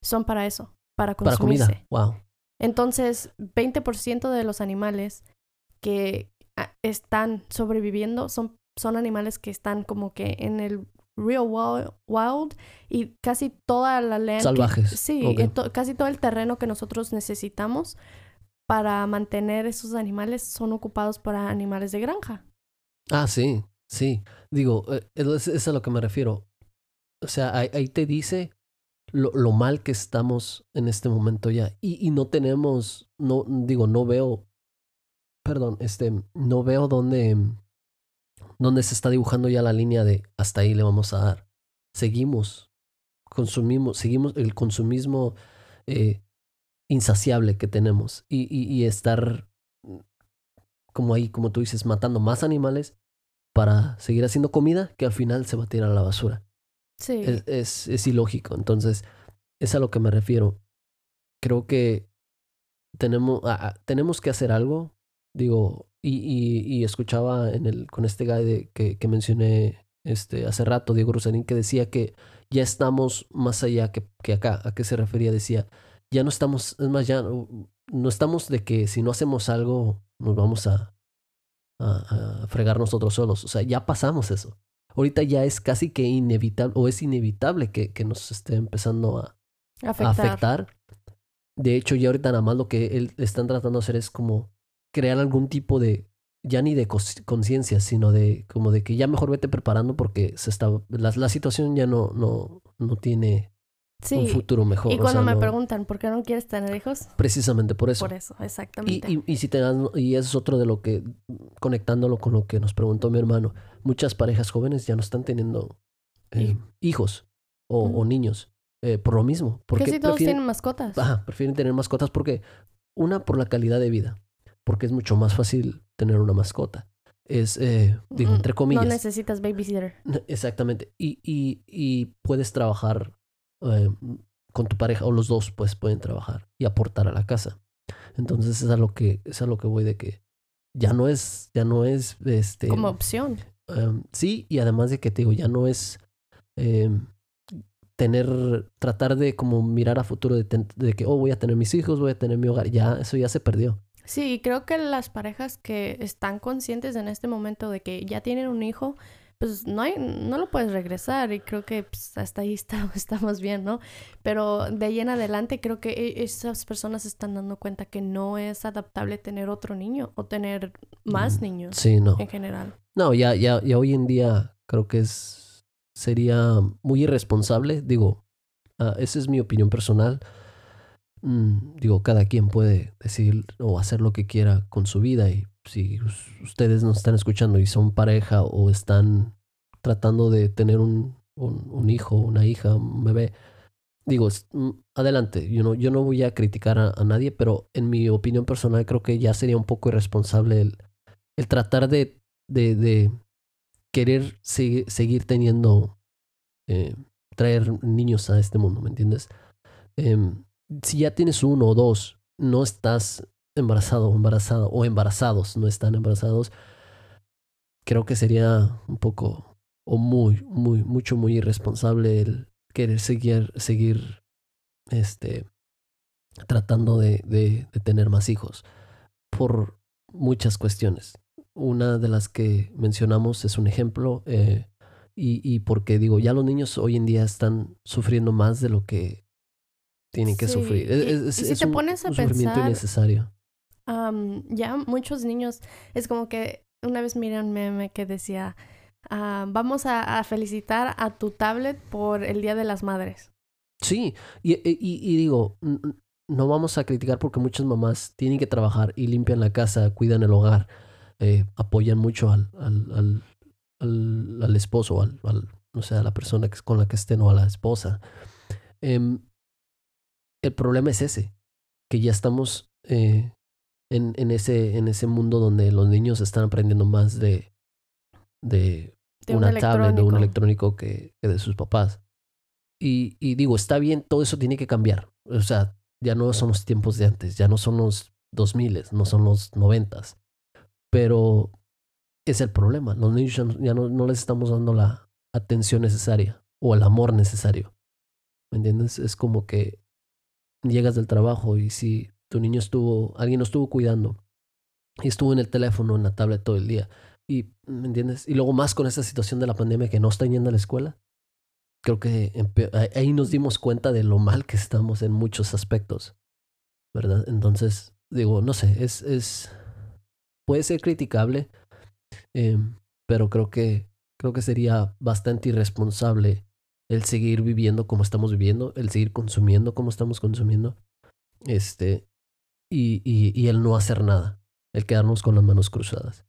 son para eso, para consumirse. Para comida, wow. Entonces, 20% de los animales que ah, están sobreviviendo son, son animales que están como que en el real wild, y casi toda la land salvajes sí casi todo el terreno que nosotros necesitamos para mantener esos animales son ocupados por animales de granja ah sí sí digo eh, es, es a lo que me refiero o sea, ahí, te dice lo, mal que estamos en este momento ya. Y, y no tenemos, no, digo, no veo, perdón, este, no veo dónde, dónde se está dibujando ya la línea de hasta ahí le vamos a dar. Seguimos, consumimos, seguimos el consumismo eh, insaciable que tenemos y, y, y estar como ahí, como tú dices, matando más animales para seguir haciendo comida que al final se va a tirar a la basura. Sí. Es, es, ilógico. Entonces, es a lo que me refiero. Creo que tenemos, tenemos que hacer algo. Digo, y, y, y, escuchaba en el, con este guy de, que, que mencioné este, hace rato, Diego Rosarín, que decía que ya estamos más allá que, que acá. ¿A qué se refería? Decía, ya no estamos, es más, ya no estamos de que si no hacemos algo nos vamos a, a, a fregar nosotros solos. O sea, ya pasamos eso ahorita ya es casi que inevitable, o es inevitable que, que nos esté empezando a afectar. De hecho, ya ahorita nada más lo que él, están tratando de hacer es como crear algún tipo de, ya ni de conciencia, sino de como de que ya mejor vete preparando porque se está, la, la situación ya no, no, no tiene un futuro mejor. Y cuando me preguntan, ¿por qué no quieres tener hijos? Precisamente por eso. Por eso, exactamente. Y, y, si te dan, y eso es otro de lo que, conectándolo con lo que nos preguntó mi hermano, muchas parejas jóvenes ya no están teniendo eh, hijos o, niños eh, por lo mismo. Porque si todos tienen mascotas. Ajá, prefieren tener mascotas porque, una, por la calidad de vida, porque es mucho más fácil tener una mascota. Es, eh, digo, entre comillas. No necesitas babysitter. Exactamente. Y, y, y puedes trabajar con tu pareja, o los dos, pues pueden trabajar y aportar a la casa. Entonces es a lo que, es a lo que voy de que ya no es, ya no es este. Como opción. Em, sí, y además de que te digo, ya no es em, tener, tratar de como mirar a futuro de, de, que, oh, voy a tener mis hijos, voy a tener mi hogar, ya, eso ya se perdió. Sí, creo que las parejas que están conscientes en este momento de que ya tienen un hijo, pues no hay, no lo puedes regresar y creo que pues, hasta ahí está, estamos bien, ¿no? Pero de ahí en adelante creo que e, esas personas están dando cuenta que no es adaptable tener otro niño o tener más niños sí, no. en general. No, ya, ya, ya hoy en día creo que es sería muy irresponsable, digo, uh, esa es mi opinión personal. Mm, digo, cada quien puede decidir o hacer lo que quiera con su vida y si ustedes nos están escuchando y son pareja o están tratando de tener un, un, hijo, una hija, un bebé, digo, mm, adelante, yo no, voy a criticar a, nadie, pero en mi opinión personal creo que ya sería un poco irresponsable el, el tratar de, de, de querer seguir teniendo, eh, traer niños a este mundo, ¿me entiendes? Em, si ya tienes uno o dos, no estás embarazado o embarazada o embarazados, no están embarazados, creo que sería un poco o muy, muy, mucho, muy irresponsable el querer seguir, seguir, este, tratando de, de, tener más hijos por muchas cuestiones. Una de las que mencionamos es un ejemplo eh, y, y porque digo, ya los niños hoy en día están sufriendo más de lo que tienen que sufrir. Es, si te pones a sufrimiento innecesario ya muchos niños, es como que una vez miré un meme que decía, ah, vamos a, felicitar a tu tablet por el Día de las Madres. Sí, y, y, digo, no vamos a criticar porque muchas mamás tienen que trabajar y limpian la casa, cuidan el hogar, eh, apoyan mucho al, al, al, al, esposo, al, al, no sé, a la persona con la que estén o a la esposa. Em, el problema es ese, que ya estamos eh, en, en, ese, en ese mundo donde los niños están aprendiendo más de, de, una tablet, de un electrónico que, de sus papás. Y, y digo, está bien, todo eso tiene que cambiar. O sea, ya no son los tiempos de antes, ya no son los 2000, no son los 90. Pero es el problema. Los niños ya no, no les estamos dando la atención necesaria o el amor necesario. ¿Me entiendes? Es como que llegas del trabajo y si tu niño estuvo, alguien lo estuvo cuidando y estuvo en el teléfono, en la tablet todo el día. Y, ¿me entiendes? Y luego más con esta situación de la pandemia que no está yendo a la escuela. Creo que ahí nos dimos cuenta de lo mal que estamos en muchos aspectos. ¿Verdad? Entonces, digo, no sé, es, es, puede ser criticable, eh, pero creo que, creo que sería bastante irresponsable el seguir viviendo como estamos viviendo, el seguir consumiendo como estamos consumiendo, este, y, y, y el no hacer nada, el quedarnos con las manos cruzadas.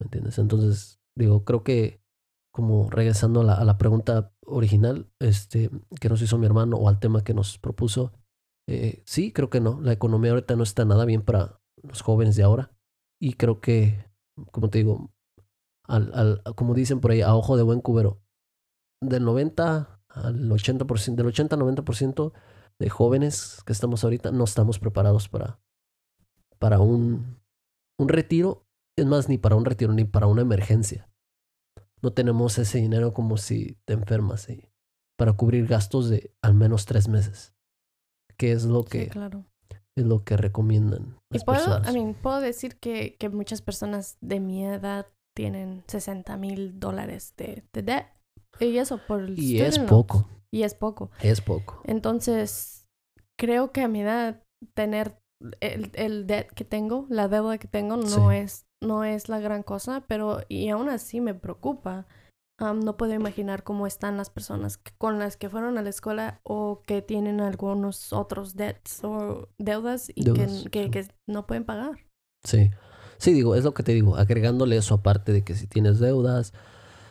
¿Me entiendes? Entonces, digo, creo que como regresando a la, a la pregunta original este, que nos hizo mi hermano o al tema que nos propuso, eh, sí, creo que no. La economía ahorita no está nada bien para los jóvenes de ahora. Y creo que, como te digo, al, al, como dicen por ahí, a ojo de buen cubero, del 90 al 80%, del 80 al 90% de jóvenes que estamos ahorita no estamos preparados para, para un, un retiro, es más, ni para un retiro, ni para una emergencia. No tenemos ese dinero como si te enfermas y para cubrir gastos de al menos tres meses, que es lo que, claro. es lo que recomiendan. y puedo, puedo decir que, que muchas personas de mi edad tienen 60 mil dólares de, de debt. Y eso por el Y es poco. Y es poco. Es poco. Entonces, creo que a mi edad tener el, el debt que tengo, la deuda que tengo no es no es la gran cosa, pero y aún así me preocupa. no puedo imaginar cómo están las personas con las que fueron a la escuela o que tienen algunos otros debts o deudas y que, que, no pueden pagar. Sí, sí, digo, es lo que te digo, agregándole eso aparte de que si tienes deudas,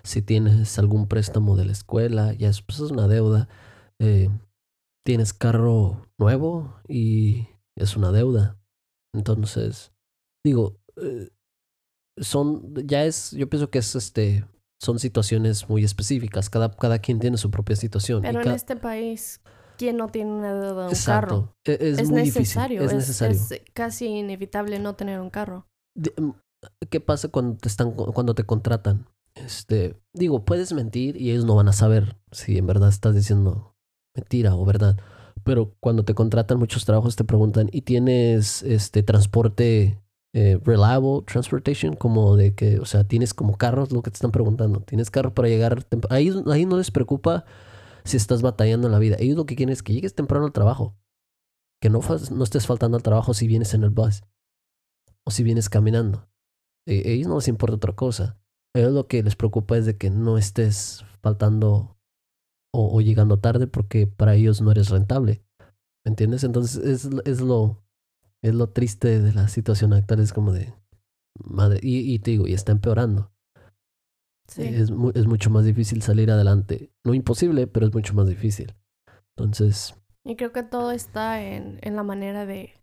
si tienes algún préstamo de la escuela, ya es, pues es una deuda. Eh, tienes carro nuevo y es una deuda. Entonces, digo, eh, son, ya es, yo pienso que es este, son situaciones muy específicas. Cada, cada quien tiene su propia situación. Pero en este país, ¿quién no tiene una deuda de un Exacto. carro? E- Es, Es muy necesario, difícil. Es es, necesario. es casi inevitable no tener un carro. Mm, ¿Qué pasa cuando te están cuando te contratan? Este, digo, puedes mentir y ellos no van a saber si en verdad estás diciendo mentira o verdad. Pero cuando te contratan muchos trabajos te preguntan, ¿y tienes este transporte eh, reliable transportation? Como de que, o sea, tienes como carros, lo que te están preguntando. ¿Tienes carro para llegar? Ahí, ahí no les preocupa si estás batallando en la vida. Ellos lo que quieren es que llegues temprano al trabajo. Que no, no estés faltando al trabajo si vienes en el bus o si vienes caminando. E- ellos no les importa otra cosa. Ellos lo que les preocupa es de que no estés faltando o, o llegando tarde porque para ellos no eres rentable. ¿Me entiendes? Entonces es, es lo es lo triste de la situación actual. Es como de madre. Y, y te digo, y está empeorando. Sí. Es, es mucho más difícil salir adelante. No imposible, pero es mucho más difícil. Entonces, Y creo que todo está en, en la manera de,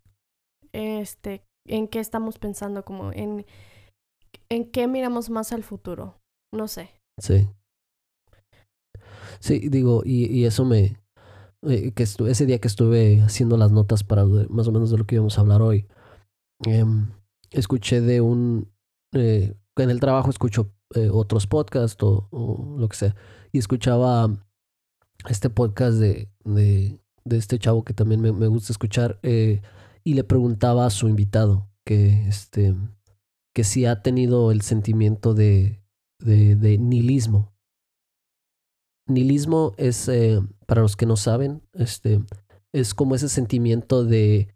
este, en qué estamos pensando, como en, en qué miramos más al futuro. No sé. Sí. Sí, digo, y, y eso me... eh, que estu- ese día que estuve haciendo las notas para más o menos de lo que íbamos a hablar hoy, em, escuché de un... eh, en el trabajo escucho eh, otros podcasts o, o lo que sea, y escuchaba este podcast de, de, de este chavo que también me, me gusta escuchar, y le preguntaba a su invitado que, este, que si ha tenido el sentimiento de, de, de nihilismo. Nihilismo es, eh, para los que no saben, este, es como ese sentimiento de,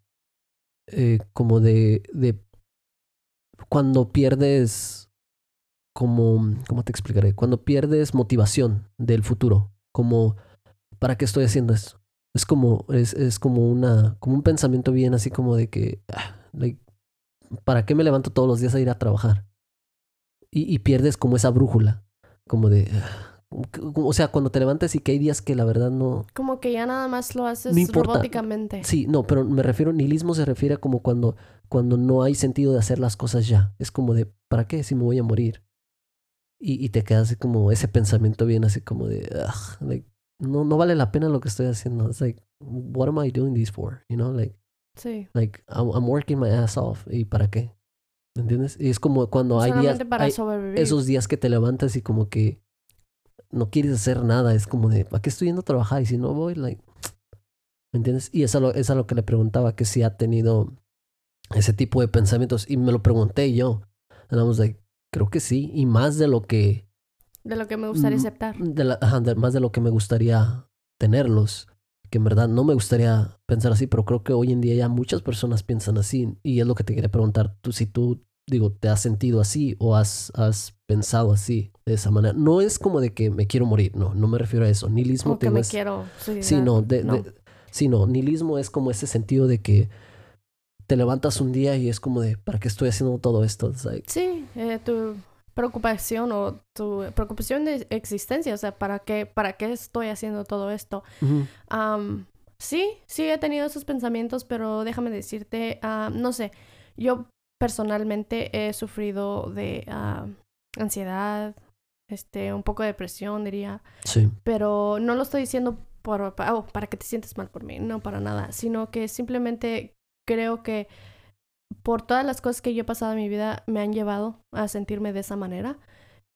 eh, como de, de, cuando pierdes, como, ¿cómo te explicaré? Cuando pierdes motivación del futuro, como, ¿para qué estoy haciendo esto? Es como, es, es como una, como un pensamiento bien así como de que, ah, ¿para qué me levanto todos los días a ir a trabajar? Y, pierdes como esa brújula, como de, ah, o sea, cuando te levantas y que hay días que la verdad no, Como que ya nada más lo haces No robóticamente. Sí, no, pero me refiero, nihilismo se refiere a como cuando, cuando no hay sentido de hacer las cosas ya. Es como de, ¿para qué si me voy a morir? Y, y te queda así como ese pensamiento bien así como de, "Ugh, like, no, no vale la pena lo que estoy haciendo. It's like, what am I doing this for? You know, like, Sí. like I'm, I'm working my ass off. ¿Y para qué? ¿Me entiendes? Y es como cuando hay días, para hay sobrevivir. esos días que te levantas y como que no quieres hacer nada. Es como de, ¿para qué estoy yendo a trabajar? Y si no voy, like, ¿me entiendes? Y es a lo, es a lo que le preguntaba, que si ha tenido ese tipo de pensamientos. Y me lo pregunté yo. And I was like, creo que sí. Y más de lo que, De lo que me gustaría aceptar. de la- ajá, de- más de lo que me gustaría tenerlos. Que en verdad no me gustaría pensar así, pero creo que hoy en día ya muchas personas piensan así. Y es lo que te quería preguntar, tú si tú, digo, te has sentido así o has, has pensado así, de esa manera. No es como de que me quiero morir, no, no me refiero a eso. Nihilismo Como que me es- quiero suicidar. Sí, no, de, No. de- sí, no, nihilismo es como ese sentido de que te levantas un día y es como de, ¿para qué estoy haciendo todo esto? Like, Sí, eh, tu preocupación o tu preocupación de existencia, o sea, ¿para qué, para qué estoy haciendo todo esto? sí, sí he tenido esos pensamientos, pero déjame decirte, no sé, yo personalmente he sufrido de ah, ansiedad, este, un poco de depresión, diría, sí, pero no lo estoy diciendo por, pa- oh, para que te sientas mal por mí, no para nada, sino que simplemente creo que por todas las cosas que yo he pasado en mi vida me han llevado a sentirme de esa manera.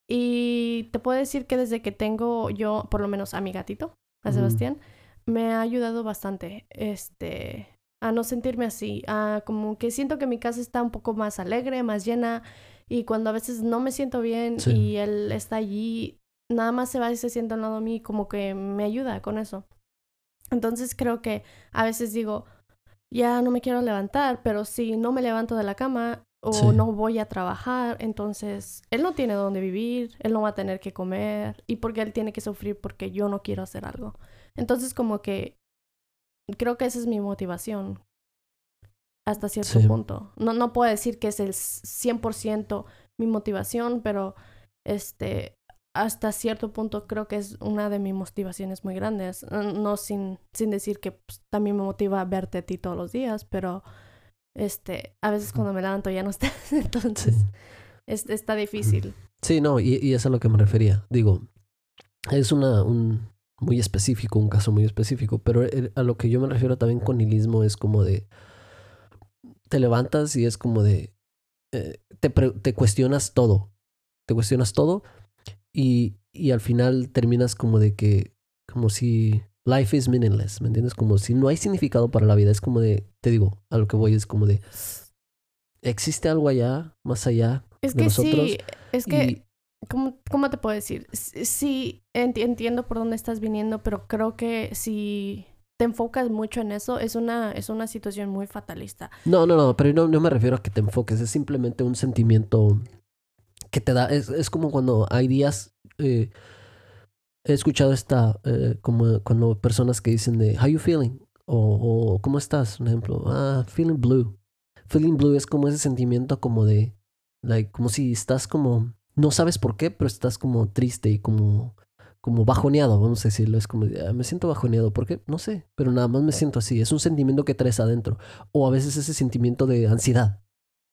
Y te puedo decir que desde que tengo yo, por lo menos a mi gatito, a. Sebastián, me ha ayudado bastante, este, a no sentirme así, a como que siento que mi casa está un poco más alegre, más llena, y cuando a veces no me siento bien Sí. y él está allí, nada más se va y se sienta al lado de mí, como que me ayuda con eso. Entonces creo que a veces digo, ya no me quiero levantar, pero si no me levanto de la cama o Sí. no voy a trabajar, entonces él no tiene dónde vivir, él no va a tener que comer y porque él tiene que sufrir porque yo no quiero hacer algo. Entonces como que creo que esa es mi motivación hasta cierto Sí. punto. No, no puedo decir que es el 100% mi motivación, pero este hasta cierto punto creo que es una de mis motivaciones muy grandes. No sin, sin decir que pues, también me motiva verte a ti todos los días, pero este, a veces cuando me levanto ya no estás, entonces está difícil. Sí, no, y, y es a lo que me refería. Digo, es una, un muy específico, un caso muy específico, pero a lo que yo me refiero también con nihilismo es como de, te levantas y es como de, eh, te, te cuestionas todo, te cuestionas todo y, y al final terminas como de que, como si life is meaningless, ¿me entiendes? Como si no hay significado para la vida, es como de, te digo, a lo que voy es como de, existe algo allá, más allá es de que nosotros. Sí, es que, ¿cómo, ¿cómo, te puedo decir? Sí, entiendo por dónde estás viniendo, pero creo que si te enfocas mucho en eso, es una, es una situación muy fatalista. No, no, no, pero no, no me refiero a que te enfoques, es simplemente un sentimiento que te da, es, es como cuando hay días, eh, he escuchado esta, eh, como cuando personas que dicen de, how you feeling? O, o ¿cómo estás? Un ejemplo, ah, feeling blue. Feeling blue es como ese sentimiento como de, like, como si estás como, no sabes por qué, pero estás como triste y como, como bajoneado, vamos a decirlo. Es como, ah, me siento bajoneado, ¿por qué? No sé, pero nada más me siento así. Es un sentimiento que traes adentro. O a veces ese sentimiento de ansiedad,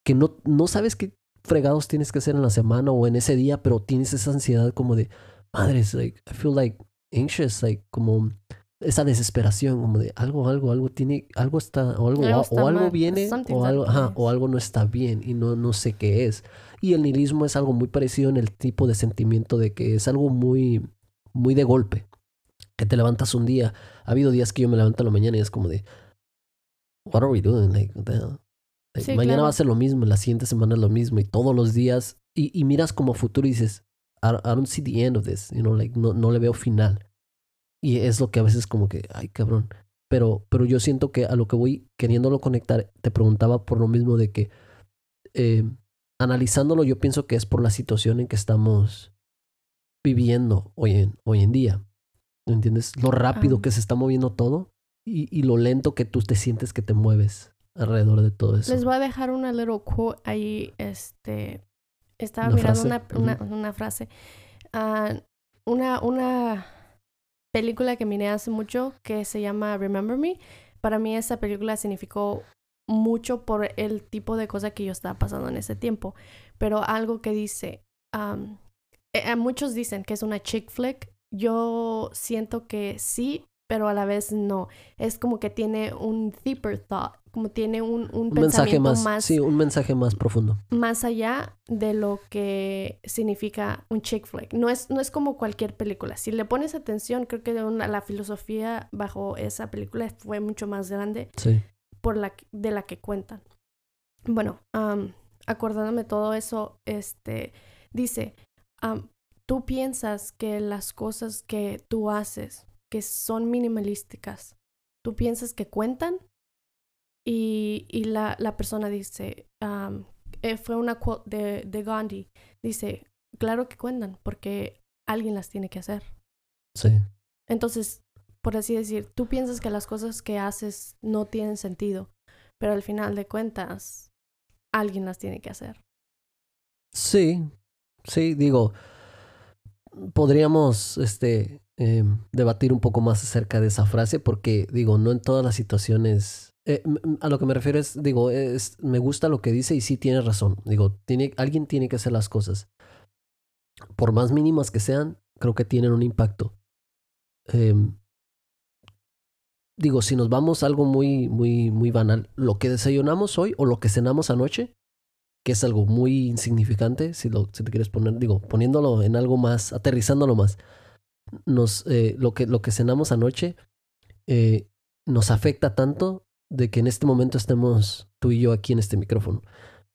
que no, no sabes qué fregados tienes que hacer en la semana o en ese día, pero tienes esa ansiedad como de, madres, like, I feel like anxious, like, como esa desesperación, como de algo, algo, algo tiene, algo está, o algo, Algo o, está algo mal. viene, o algo, ajá, o algo no está bien y no, no sé qué es. Y el nihilismo es algo muy parecido en el tipo de sentimiento de que es algo muy, muy de golpe. Que te levantas un día. Ha habido días que yo me levanto a la mañana y es como de, what are we doing? Like, Sí, mañana claro. va a ser lo mismo, la siguiente semana es lo mismo y todos los días. Y, y miras como futuro y dices, I, I don't see the end of this, you know, like, no, no le veo final. Y es lo que a veces como que, ay, cabrón. Pero, pero yo siento que a lo que voy queriéndolo conectar, te preguntaba por lo mismo de que, eh, analizándolo, yo pienso que es por la situación en que estamos viviendo hoy en, hoy en día. ¿Me entiendes? Lo rápido Ah. que se está moviendo todo y, y lo lento que tú te sientes que te mueves alrededor de todo eso. Les voy a dejar una little quote ahí, este, estaba Una mirando frase, una, una, frase. Una, una película que miré hace mucho que se llama Remember Me. Para mí esa película significó mucho por el tipo de cosa que yo estaba pasando en ese tiempo. Pero algo que dice, eh, muchos dicen que es una chick flick. Yo siento que sí, pero a la vez no. Es como que tiene un deeper thought, como tiene un, un, un mensaje pensamiento más, más, sí, un mensaje más profundo. más allá de lo que significa un chick flick. No es, no es como cualquier película. Si le pones atención, creo que una- la filosofía bajo esa película fue mucho más grande Sí. por la, de la que cuentan. Bueno, am, acordándome todo eso, este, dice, tú piensas que las cosas que tú haces, que son minimalísticas, tú piensas que cuentan y, y la, la persona dice, eh, fue una quote de, de Gandhi, dice, claro que cuentan porque alguien las tiene que hacer. Sí. Entonces, por así decir, tú piensas que las cosas que haces no tienen sentido, pero al final de cuentas, alguien las tiene que hacer. Sí, sí, digo, podríamos este, eh, debatir un poco más acerca de esa frase porque, digo, no en todas las situaciones, eh, a lo que me refiero es, digo, es, me gusta lo que dice y sí tiene razón, digo, tiene, alguien tiene que hacer las cosas. Por más mínimas que sean, creo que tienen un impacto. Em, digo, si nos vamos algo muy, muy, muy banal, lo que desayunamos hoy o lo que cenamos anoche, que es algo muy insignificante, si, lo, si te quieres poner, digo, poniéndolo en algo más, aterrizándolo más, nos, eh, lo, que, lo que cenamos anoche eh, nos afecta tanto de que en este momento estemos tú y yo aquí en este micrófono.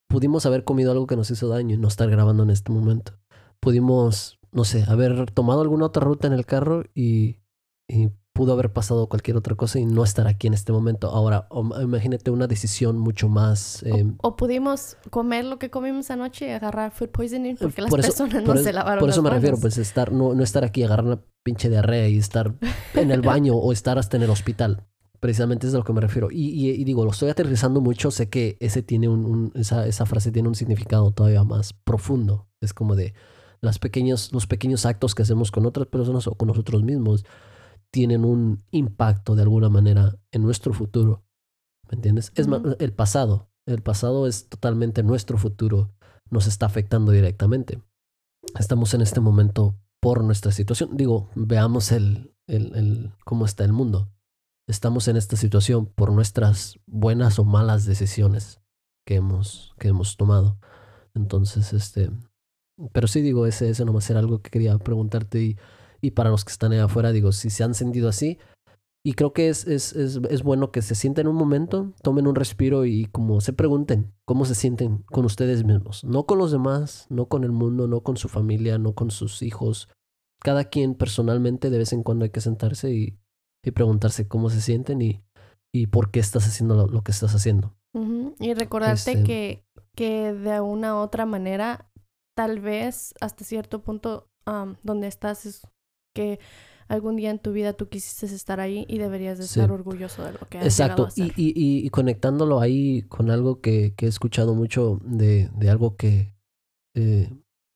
Pudimos haber comido algo que nos hizo daño y no estar grabando en este momento. Pudimos, no sé, haber tomado alguna otra ruta en el carro y, y pudo haber pasado cualquier otra cosa y no estar aquí en este momento. Ahora, o- imagínate una decisión mucho más... O- eh, o, pudimos comer lo que comimos anoche y agarrar food poisoning porque las eso- personas no se lavaron Por eso me refiero, pues estar, no, no estar aquí, agarrar una pinche diarrea y estar en el baño o estar hasta en el hospital. Precisamente es a lo que me refiero. Y, y- y digo, lo estoy aterrizando mucho, sé que ese tiene un, un- esa, esa frase tiene un significado todavía más profundo. Es como de, las pequeñas, los pequeños actos que hacemos con otras personas o con nosotros mismos tienen un impacto de alguna manera en nuestro futuro. ¿Me entiendes? Es más, el pasado. El pasado es totalmente nuestro futuro. Nos está afectando directamente. Estamos en este momento por nuestra situación. Digo, veamos el, el, el, cómo está el mundo. Estamos en esta situación por nuestras buenas o malas decisiones que hemos, que hemos tomado. Entonces, este, pero sí digo, ese, ese nomás era algo que quería preguntarte y, y para los que están ahí afuera, digo, si se han sentido así, y creo que es, es, es, es, bueno que se sienten un momento, tomen un respiro y como se pregunten cómo se sienten con ustedes mismos. No con los demás, no con el mundo, no con su familia, no con sus hijos. Cada quien personalmente de vez en cuando hay que sentarse y, y preguntarse cómo se sienten y, y por qué estás haciendo lo, lo que estás haciendo. Uh -huh. Y recordarte este... que, que de una u otra manera, tal vez hasta cierto punto um, donde estás es que algún día en tu vida tú quisiste estar ahí y deberías de estar sí. orgulloso de lo que has Exacto, y, y, y, conectándolo ahí con algo que, que he escuchado mucho de, de algo que eh,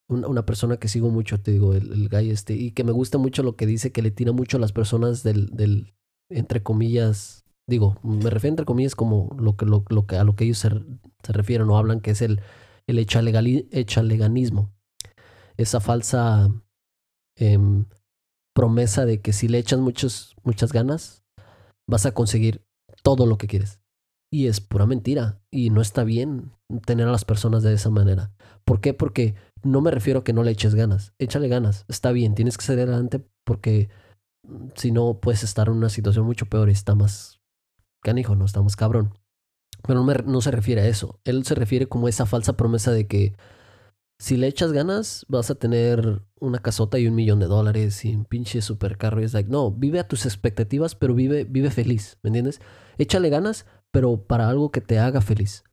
una, una, persona que sigo mucho, te digo, el, el guy este, y que me gusta mucho lo que dice, que le tira mucho a las personas del, del entre comillas, digo, me refiero entre comillas como lo que, lo, lo que a lo que ellos se, se refieren o hablan, que es el, el echaleganismo. Esa falsa... Eh, promesa de que si le echas muchos, muchas ganas, vas a conseguir todo lo que quieres. Y es pura mentira. Y no está bien tener a las personas de esa manera. ¿Por qué? Porque no me refiero a que no le eches ganas. Échale ganas. Está bien. Tienes que salir adelante porque si no puedes estar en una situación mucho peor y está más canijo, no está más cabrón. Pero no, me, no se refiere a eso. Él se refiere como esa falsa promesa de que si le echas ganas, vas a tener una casota y un millón de dólares y un pinche supercarro. Y es like, no, vive a tus expectativas, pero vive, vive feliz, ¿me entiendes? Échale ganas, pero para algo que te haga feliz.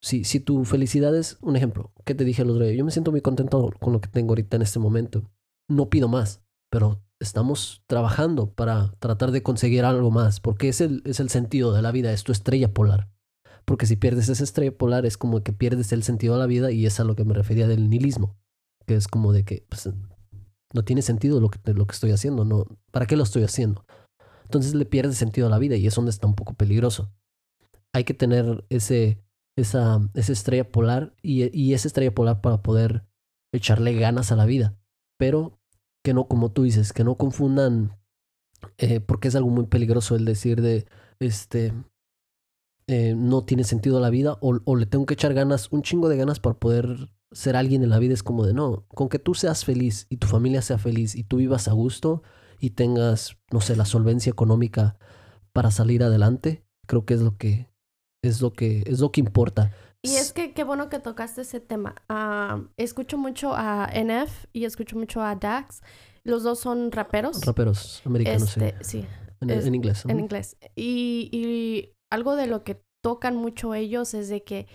Si, si tu felicidad es, un ejemplo, ¿qué te dije el otro día? Yo me siento muy contento con lo que tengo ahorita en este momento. No pido más, pero estamos trabajando para tratar de conseguir algo más, porque es el, es el sentido de la vida, es tu estrella polar porque si pierdes esa estrella polar es como que pierdes el sentido de la vida y es a lo que me refería del nihilismo, que es como de que pues, no tiene sentido lo que, lo que estoy haciendo, no, ¿para qué lo estoy haciendo? Entonces le pierdes sentido a la vida y es donde está un poco peligroso. Hay que tener ese, esa, esa estrella polar y, y esa estrella polar para poder echarle ganas a la vida, pero que no, como tú dices, que no confundan, eh, porque es algo muy peligroso el decir de, este, eh, no tiene sentido la vida o, o, le tengo que echar ganas, un chingo de ganas para poder ser alguien en la vida. Es como de no, con que tú seas feliz y tu familia sea feliz y tú vivas a gusto y tengas, no sé, la solvencia económica para salir adelante, creo que es lo que es lo que es lo que importa. Y es que qué bueno que tocaste ese tema. Uh, escucho mucho a NF y escucho mucho a Dax. Los dos son raperos. Raperos americanos, este, sí. sí. En, es, en, inglés. En inglés. Y, y algo de lo que tocan mucho ellos es de que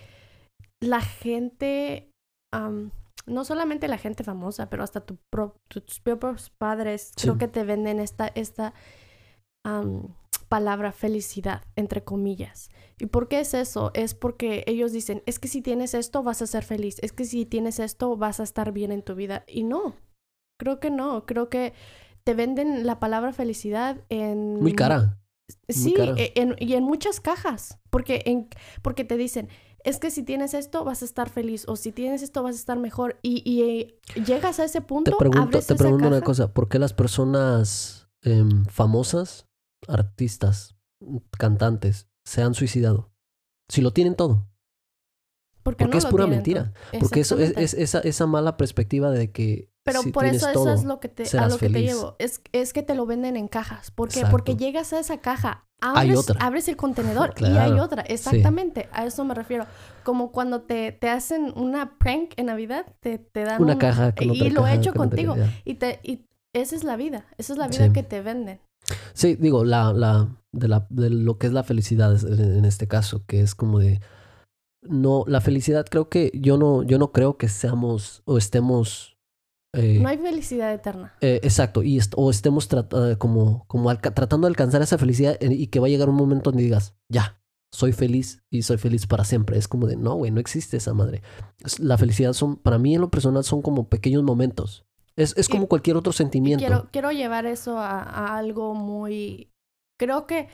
la gente, um, no solamente la gente famosa, pero hasta tu pro, tus propios padres, sí. creo que te venden esta, esta um, palabra felicidad, entre comillas. ¿Y por qué es eso? Es porque ellos dicen, es que si tienes esto vas a ser feliz, es que si tienes esto vas a estar bien en tu vida. Y no, creo que no, creo que te venden la palabra felicidad en... Muy cara. Sí, en, y en muchas cajas, porque, en, porque te dicen, es que si tienes esto vas a estar feliz o si tienes esto vas a estar mejor y, y eh, llegas a ese punto. Te pregunto, te pregunto una cosa, ¿por qué las personas eh, famosas, artistas, cantantes, se han suicidado? Si lo tienen todo. Porque, porque no es pura mentira. Porque eso es, es, esa, esa mala perspectiva de que pero si por eso todo, eso es lo que te, a lo que te llevo. Es, es que te lo venden en cajas. ¿Por qué? Porque llegas a esa caja, abres, abres el contenedor claro, y hay otra. Exactamente, sí. a eso me refiero. Como cuando te, te hacen una prank en Navidad, te, te dan una un, caja con Y lo he hecho contigo. Y, te, y esa es la vida. Esa es la vida sí. que te venden. Sí, digo, la, la, de, la, de lo que es la felicidad en este caso, que es como de no, la felicidad creo que yo no, yo no creo que seamos o estemos eh, no hay felicidad eterna. Eh, exacto, y est o estemos uh, como, como tratando de alcanzar esa felicidad y que va a llegar un momento donde digas, ya, soy feliz y soy feliz para siempre. Es como de, no, güey, no existe esa madre. La felicidad son, para mí en lo personal, son como pequeños momentos. Es, es como cualquier otro sentimiento. Quiero, quiero llevar eso a, algo muy... Creo que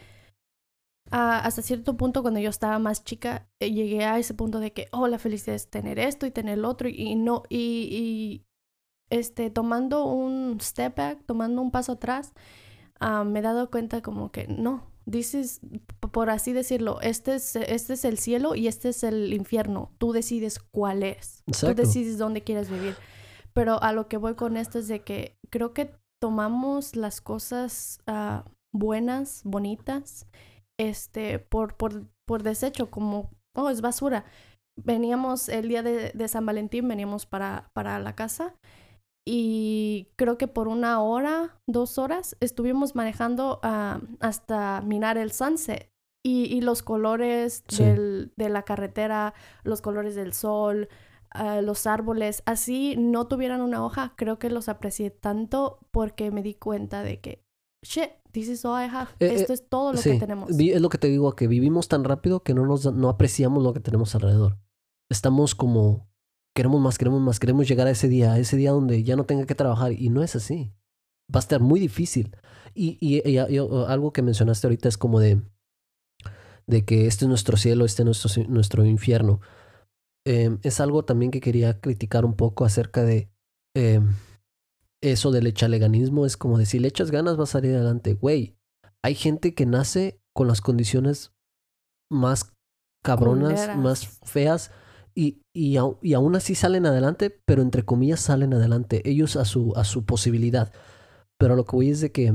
hasta cierto punto, cuando yo estaba más chica, eh, llegué a ese punto de que, oh, la felicidad es tener esto y tener lo otro y, no, y, y, este, tomando un step back, tomando un paso atrás, ah, me he dado cuenta como que no, dices, por así decirlo, este es, este es el cielo y este es el infierno. Tú decides cuál es. Tú decides dónde quieres vivir. Pero a lo que voy con esto es de que creo que tomamos las cosas uh, buenas, bonitas, este, por, por, por desecho, como, oh, es basura. Veníamos el día de, de San Valentín, veníamos para, para la casa y creo que por una hora, dos horas, estuvimos manejando ah, hasta mirar el sunset. Y, los colores del, de la carretera, los colores del sol, ah, los árboles, así no tuvieran una hoja, creo que los aprecié tanto porque me di cuenta de que, shit, this is all I have. Eh, Esto eh, es todo lo que tenemos. Es lo que te digo, que vivimos tan rápido que no, nos, no apreciamos lo que tenemos alrededor. Estamos como queremos más, queremos más, queremos llegar a ese día, a ese día donde ya no tenga que trabajar. Y no es así. Va a estar muy difícil. Y, y, algo que mencionaste ahorita es como de, de que este es nuestro cielo, este es nuestro, nuestro infierno. Em, es algo también que quería criticar un poco acerca de em, eso del echaleganismo. Es como de si le echas ganas vas a salir adelante. Güey, hay gente que nace con las condiciones más cabronas, más feas y, y, y, aún así salen adelante, pero entre comillas salen adelante, ellos a su, a su posibilidad. Pero lo que voy es de que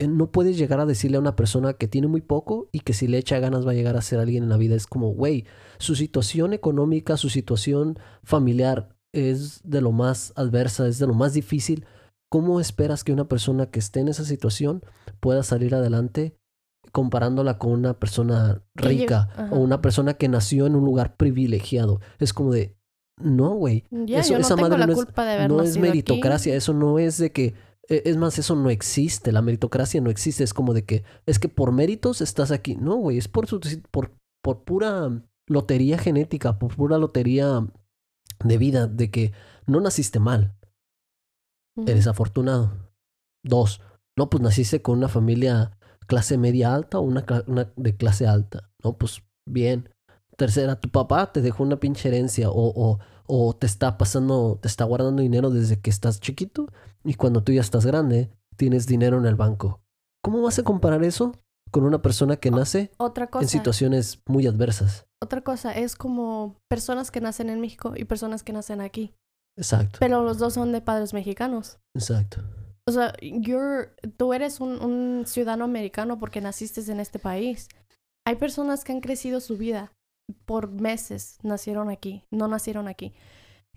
eh, no puedes llegar a decirle a una persona que tiene muy poco y que si le echa ganas va a llegar a ser alguien en la vida. Es como, güey, su situación económica, su situación familiar es de lo más adversa, es de lo más difícil. ¿Cómo esperas que una persona que esté en esa situación pueda salir adelante comparándola con una persona rica o una persona que nació en un lugar privilegiado. Es como de, no, güey. eso, esa madre no, es, no es meritocracia, eso no es de que, e, es más, eso no existe, la meritocracia no existe, es como de que, es que por méritos estás aquí. No, güey, es por, por, por pura lotería genética, por pura lotería de vida, de que no naciste mal. Eres afortunado. Dos, no, pues naciste con una familia clase media alta o una, una, de clase alta. No, pues bien. Tercera, tu papá te dejó una pinche herencia o, o, o te está pasando, te está guardando dinero desde que estás chiquito y cuando tú ya estás grande tienes dinero en el banco. ¿Cómo vas a comparar eso con una persona que nace en situaciones muy adversas? Otra cosa, es como personas que nacen en México y personas que nacen aquí. Exacto. Pero los dos son de padres mexicanos. Exacto. O sea, tú eres un, ciudadano americano porque naciste en este país. Hay personas que han crecido su vida por meses, nacieron aquí, no nacieron aquí.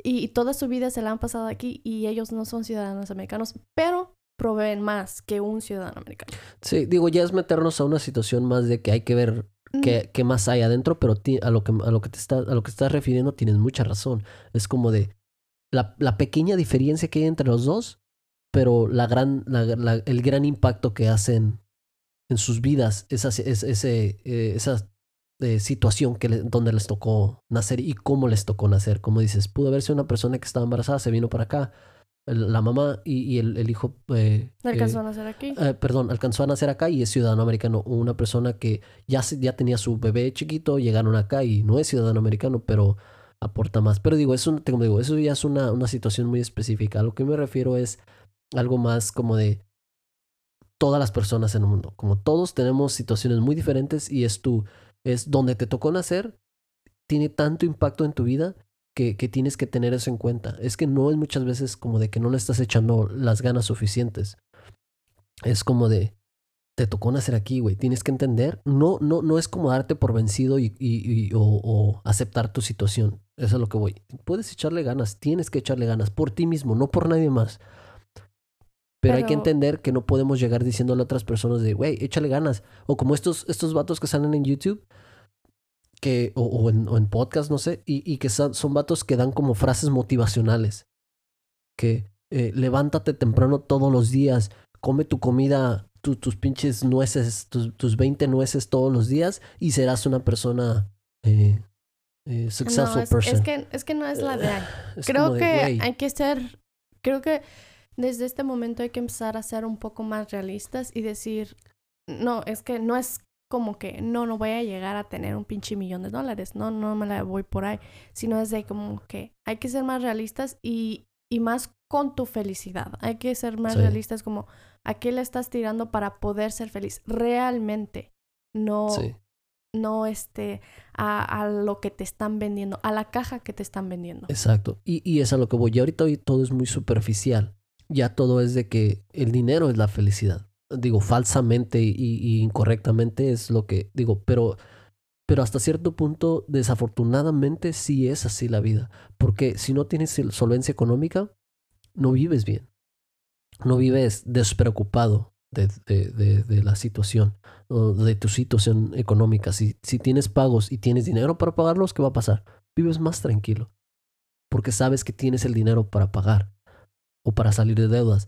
Y, toda su vida se la han pasado aquí y ellos no son ciudadanos americanos, pero proveen más que un ciudadano americano. Sí, digo, ya es meternos a una situación más de que hay que ver qué, qué más hay adentro, pero a lo que, a lo que te está, a lo que estás refiriendo tienes mucha razón. Es como de la, la pequeña diferencia que hay entre los dos pero la gran, el gran impacto que hacen en sus vidas, esa, ese, eh, esa eh, situación que donde les tocó nacer y cómo les tocó nacer. Como dices, pudo haber sido una persona que estaba embarazada, se vino para acá, la mamá y, el, el, hijo... Eh, alcanzó a nacer aquí. perdón, alcanzó a nacer acá y es ciudadano americano. Una persona que ya, ya tenía su bebé chiquito, llegaron acá y no es ciudadano americano, pero aporta más. Pero digo, eso, como digo, eso ya es una, una situación muy específica. A lo que me refiero es algo más como de todas las personas en el mundo. Como todos tenemos situaciones muy diferentes y es tú, es donde te tocó nacer, tiene tanto impacto en tu vida que, que, tienes que tener eso en cuenta. Es que no es muchas veces como de que no le estás echando las ganas suficientes. Es como de, te tocó nacer aquí, güey. Tienes que entender. No, no, no es como darte por vencido y, y, o, aceptar tu situación. Eso es lo que voy. Puedes echarle ganas, tienes que echarle ganas por ti mismo, no por nadie más. Pero, hay que entender que no podemos llegar diciéndole a otras personas de, güey, échale ganas. O como estos, estos vatos que salen en YouTube, que, o, en, o en, podcast, no sé, y, y que son, son, vatos que dan como frases motivacionales. Que eh, levántate temprano todos los días, come tu comida tus pinches nueces, tus, tus 20 nueces todos los días y serás una persona eh, eh, successful no, es, person. es que, es que no es la de Creo de, que hay que ser, creo que desde este momento hay que empezar a ser un poco más realistas y decir, no, es que no es como que, no, no voy a llegar a tener un pinche millón de dólares, no, no me la voy por ahí, sino es de como que hay que ser más realistas y, y más con tu felicidad, hay que ser más Sí. realistas como, ¿a qué le estás tirando para poder ser feliz? Realmente, no, sí. no este, a, a lo que te están vendiendo, a la caja que te están vendiendo. Exacto. Y, y es a lo que voy. Y ahorita hoy todo es muy superficial. Ya todo es de que el dinero es la felicidad. Digo, falsamente y, incorrectamente es lo que digo, pero, pero hasta cierto punto, desafortunadamente, sí es así la vida. Porque si no tienes solvencia económica, no vives bien. No vives despreocupado de, de, de, de la situación, de tu situación económica. Si, si tienes pagos y tienes dinero para pagarlos, ¿qué va a pasar? Vives más tranquilo porque sabes que tienes el dinero para pagar o para salir de deudas.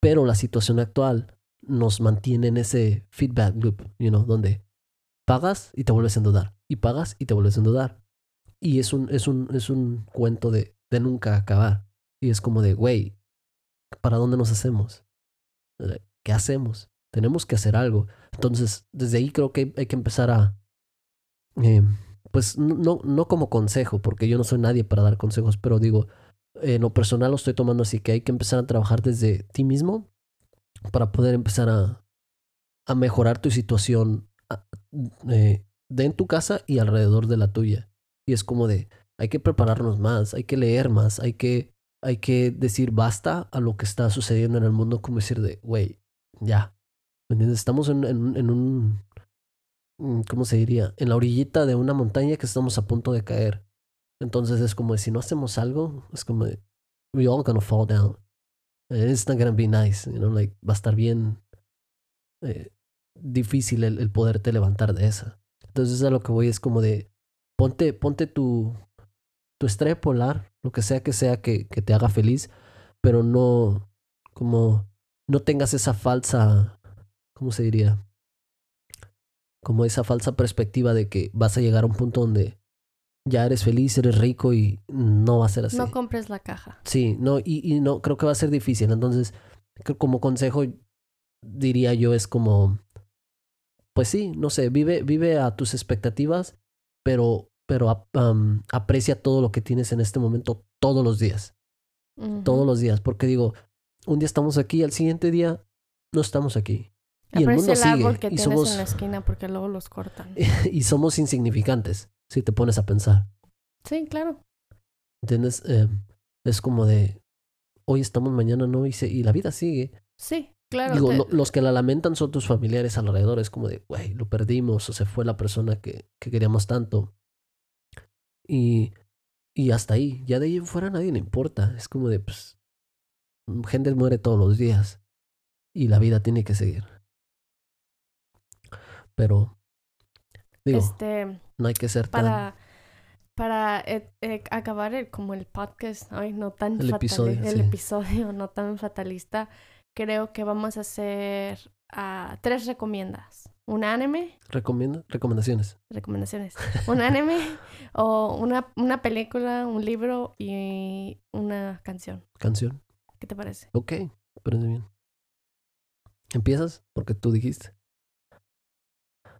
Pero la situación actual nos mantiene en ese feedback loop, you know, donde pagas y te vuelves a endeudar, y pagas y te vuelves a endeudar. Y es un, es un, es un cuento de, de nunca acabar. Y es como de, güey, ¿para dónde nos hacemos? ¿Qué hacemos? Tenemos que hacer algo. Entonces, desde ahí creo que hay que empezar a, eh, pues no, no como consejo, porque yo no soy nadie para dar consejos, pero digo, en lo personal lo estoy tomando así que hay que empezar a trabajar desde ti mismo para poder empezar a, a mejorar tu situación eh, de en tu casa y alrededor de la tuya. Y es como de, hay que prepararnos más, hay que leer más, hay que, hay que decir basta a lo que está sucediendo en el mundo, como decir de, güey, ya. ¿Me entiendes? Estamos en, en, en un, mm, ¿cómo se diría? En la orillita de una montaña que estamos a punto de caer. Entonces es como si no hacemos algo, es como we all gonna fall down. And it's not gonna be nice, you know, like, va a estar bien eh, difícil el, el poderte levantar de esa. Entonces a lo que voy es como de, ponte, ponte tu, tu estrella polar, lo que sea que sea que, que te haga feliz, pero no, como, no tengas esa falsa, ¿cómo se diría? Como esa falsa perspectiva de que vas a llegar a un punto donde ya eres feliz, eres rico y no va a ser así. No compres la caja. Sí, no, y, y no, creo que va a ser difícil. Entonces, como consejo, diría yo, es como, pues sí, no sé, vive, vive a tus expectativas, pero, pero am, aprecia todo lo que tienes en este momento todos los días, todos los días, porque digo, un día estamos aquí, al siguiente día no estamos aquí. Y el mundo el árbol sigue, que y tienes somos- en la esquina porque luego los cortan. y somos insignificantes, si te pones a pensar. Sí, claro. ¿Entiendes? Eh, es como de, hoy estamos, mañana no, y, se- y la vida sigue. Sí, claro. Digo, te- los que la lamentan son tus familiares alrededor. Es como de, güey, lo perdimos o se fue la persona que, que queríamos tanto. Y, y hasta ahí. Ya de ahí en fuera a nadie le importa. Es como de, pues, gente muere todos los días. Y la vida tiene que seguir. Pero, digo, este, no hay que ser tan... para, para eh, eh, acabar el, como el podcast, ay, no tan El episodio, el sí. episodio no tan fatalista, creo que vamos a hacer ah, tres recomiendas. Un anime, ¿Recomienda? Recomendaciones. recomendaciones. Un anime o una, una película, un libro y una canción. Canción. ¿Qué te parece? Ok, parece bien. ¿Empiezas? Porque tú dijiste.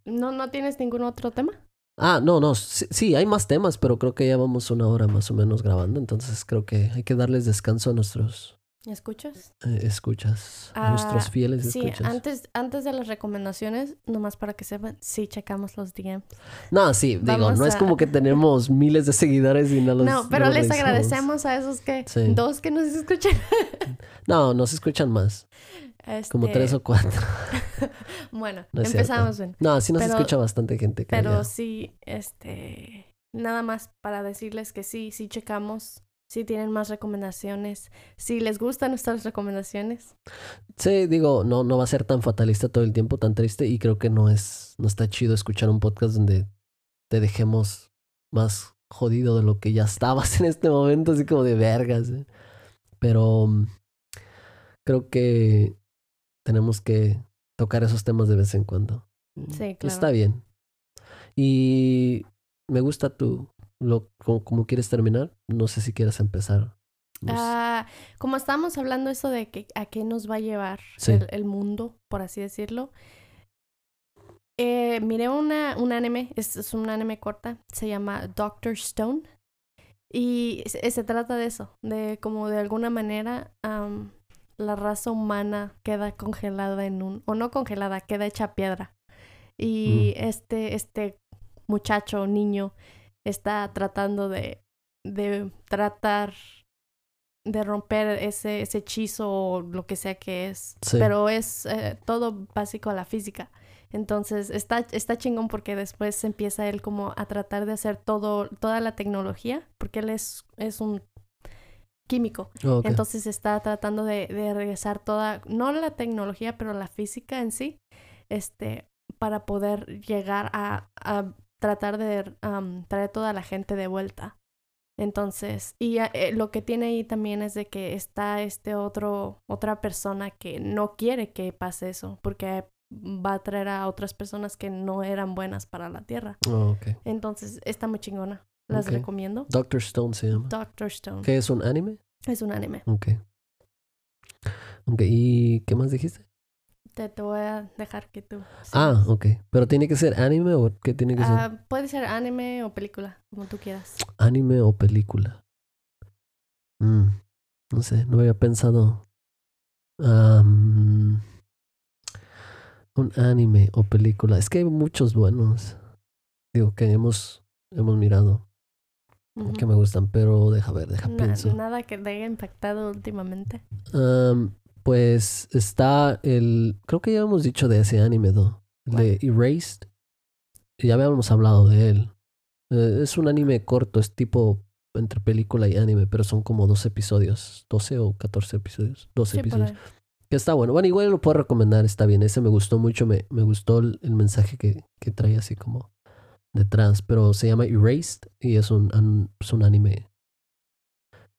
¿No, ¿No tienes ningún otro tema? Ah, no, no, sí, hay más temas, pero creo que ya vamos una hora más o menos grabando, entonces creo que hay que darles descanso a nuestros ¿Me escuchas? eh, escuchas, Ah, nuestros fieles Sí, escuchas. antes, antes de las recomendaciones, nomás para que sepan, sí checamos los DMs. No, sí, digo, no es como que tenemos miles de seguidores y no los no, pero no los les revisamos. agradecemos a esos que Sí. dos que nos escuchan. No, nos escuchan más, como Este, tres o cuatro. Bueno, No empezamos bien. No, sí nos Pero- escucha bastante gente. Pero ya. sí, este, nada más para decirles que sí, sí checamos, sí tienen más recomendaciones, si les gustan nuestras recomendaciones. Sí, digo, no, no va a ser tan fatalista todo el tiempo, tan triste, y creo que no es, no está chido escuchar un podcast donde te dejemos más jodido de lo que ya estabas en este momento, así como de vergas. ¿eh? Pero mm, creo que tenemos que tocar esos temas de vez en cuando. Sí, claro. Está bien. Y me gusta tu, lo, como, quieres terminar. No sé si quieres empezar. Ah, como estábamos hablando eso de que a qué nos va a llevar el, el, mundo, por así decirlo. Eh, miré una, un anime, es, es, un anime corta, se llama Doctor Stone. Y se, se trata de eso, de como de alguna manera la raza humana queda congelada en un, o no congelada, queda hecha piedra. Y mm. este, este muchacho, niño, está tratando de, de tratar de romper ese, ese hechizo o lo que sea que es. Pero es eh, todo básico a la física. Entonces está, está chingón porque después empieza él como a tratar de hacer todo, toda la tecnología, porque él es, es un químico. Entonces está tratando de, de, regresar toda, no la tecnología, pero la física en sí, este, para poder llegar a, a tratar de traer toda la gente de vuelta. Entonces, y eh, lo que tiene ahí también es de que está este otro, otra persona que no quiere que pase eso, porque va a traer a otras personas que no eran buenas para la Tierra. Oh, Entonces, está muy chingona. Las recomiendo. Doctor Stone se llama. Doctor Stone. ¿Qué es un anime? Es un anime. Ok. Ok, ¿y qué más dijiste? Te, te voy a dejar que tú. Ah, ok. ¿Pero tiene que ser anime o qué tiene que ser? Ah, puede ser anime o película, como tú quieras. Anime o película. Mm, no sé, no había pensado. Um, un anime o película. Es que hay muchos buenos. Digo, que hemos, hemos mirado. Que me gustan, pero deja ver, deja pienso. Nada que te haya impactado últimamente. Pues está el. Creo que ya hemos dicho de ese anime, ¿no? De Erased. Ya habíamos hablado de él. Eh, es un anime corto, es tipo entre película y anime, pero son como dos episodios. 12 o 14 episodios. 12 episodios. Que está bueno. Bueno, igual lo puedo recomendar, está bien. Ese me gustó mucho, me, me gustó el, mensaje que, que trae así como detrás. Pero se llama Erased y es un, es un anime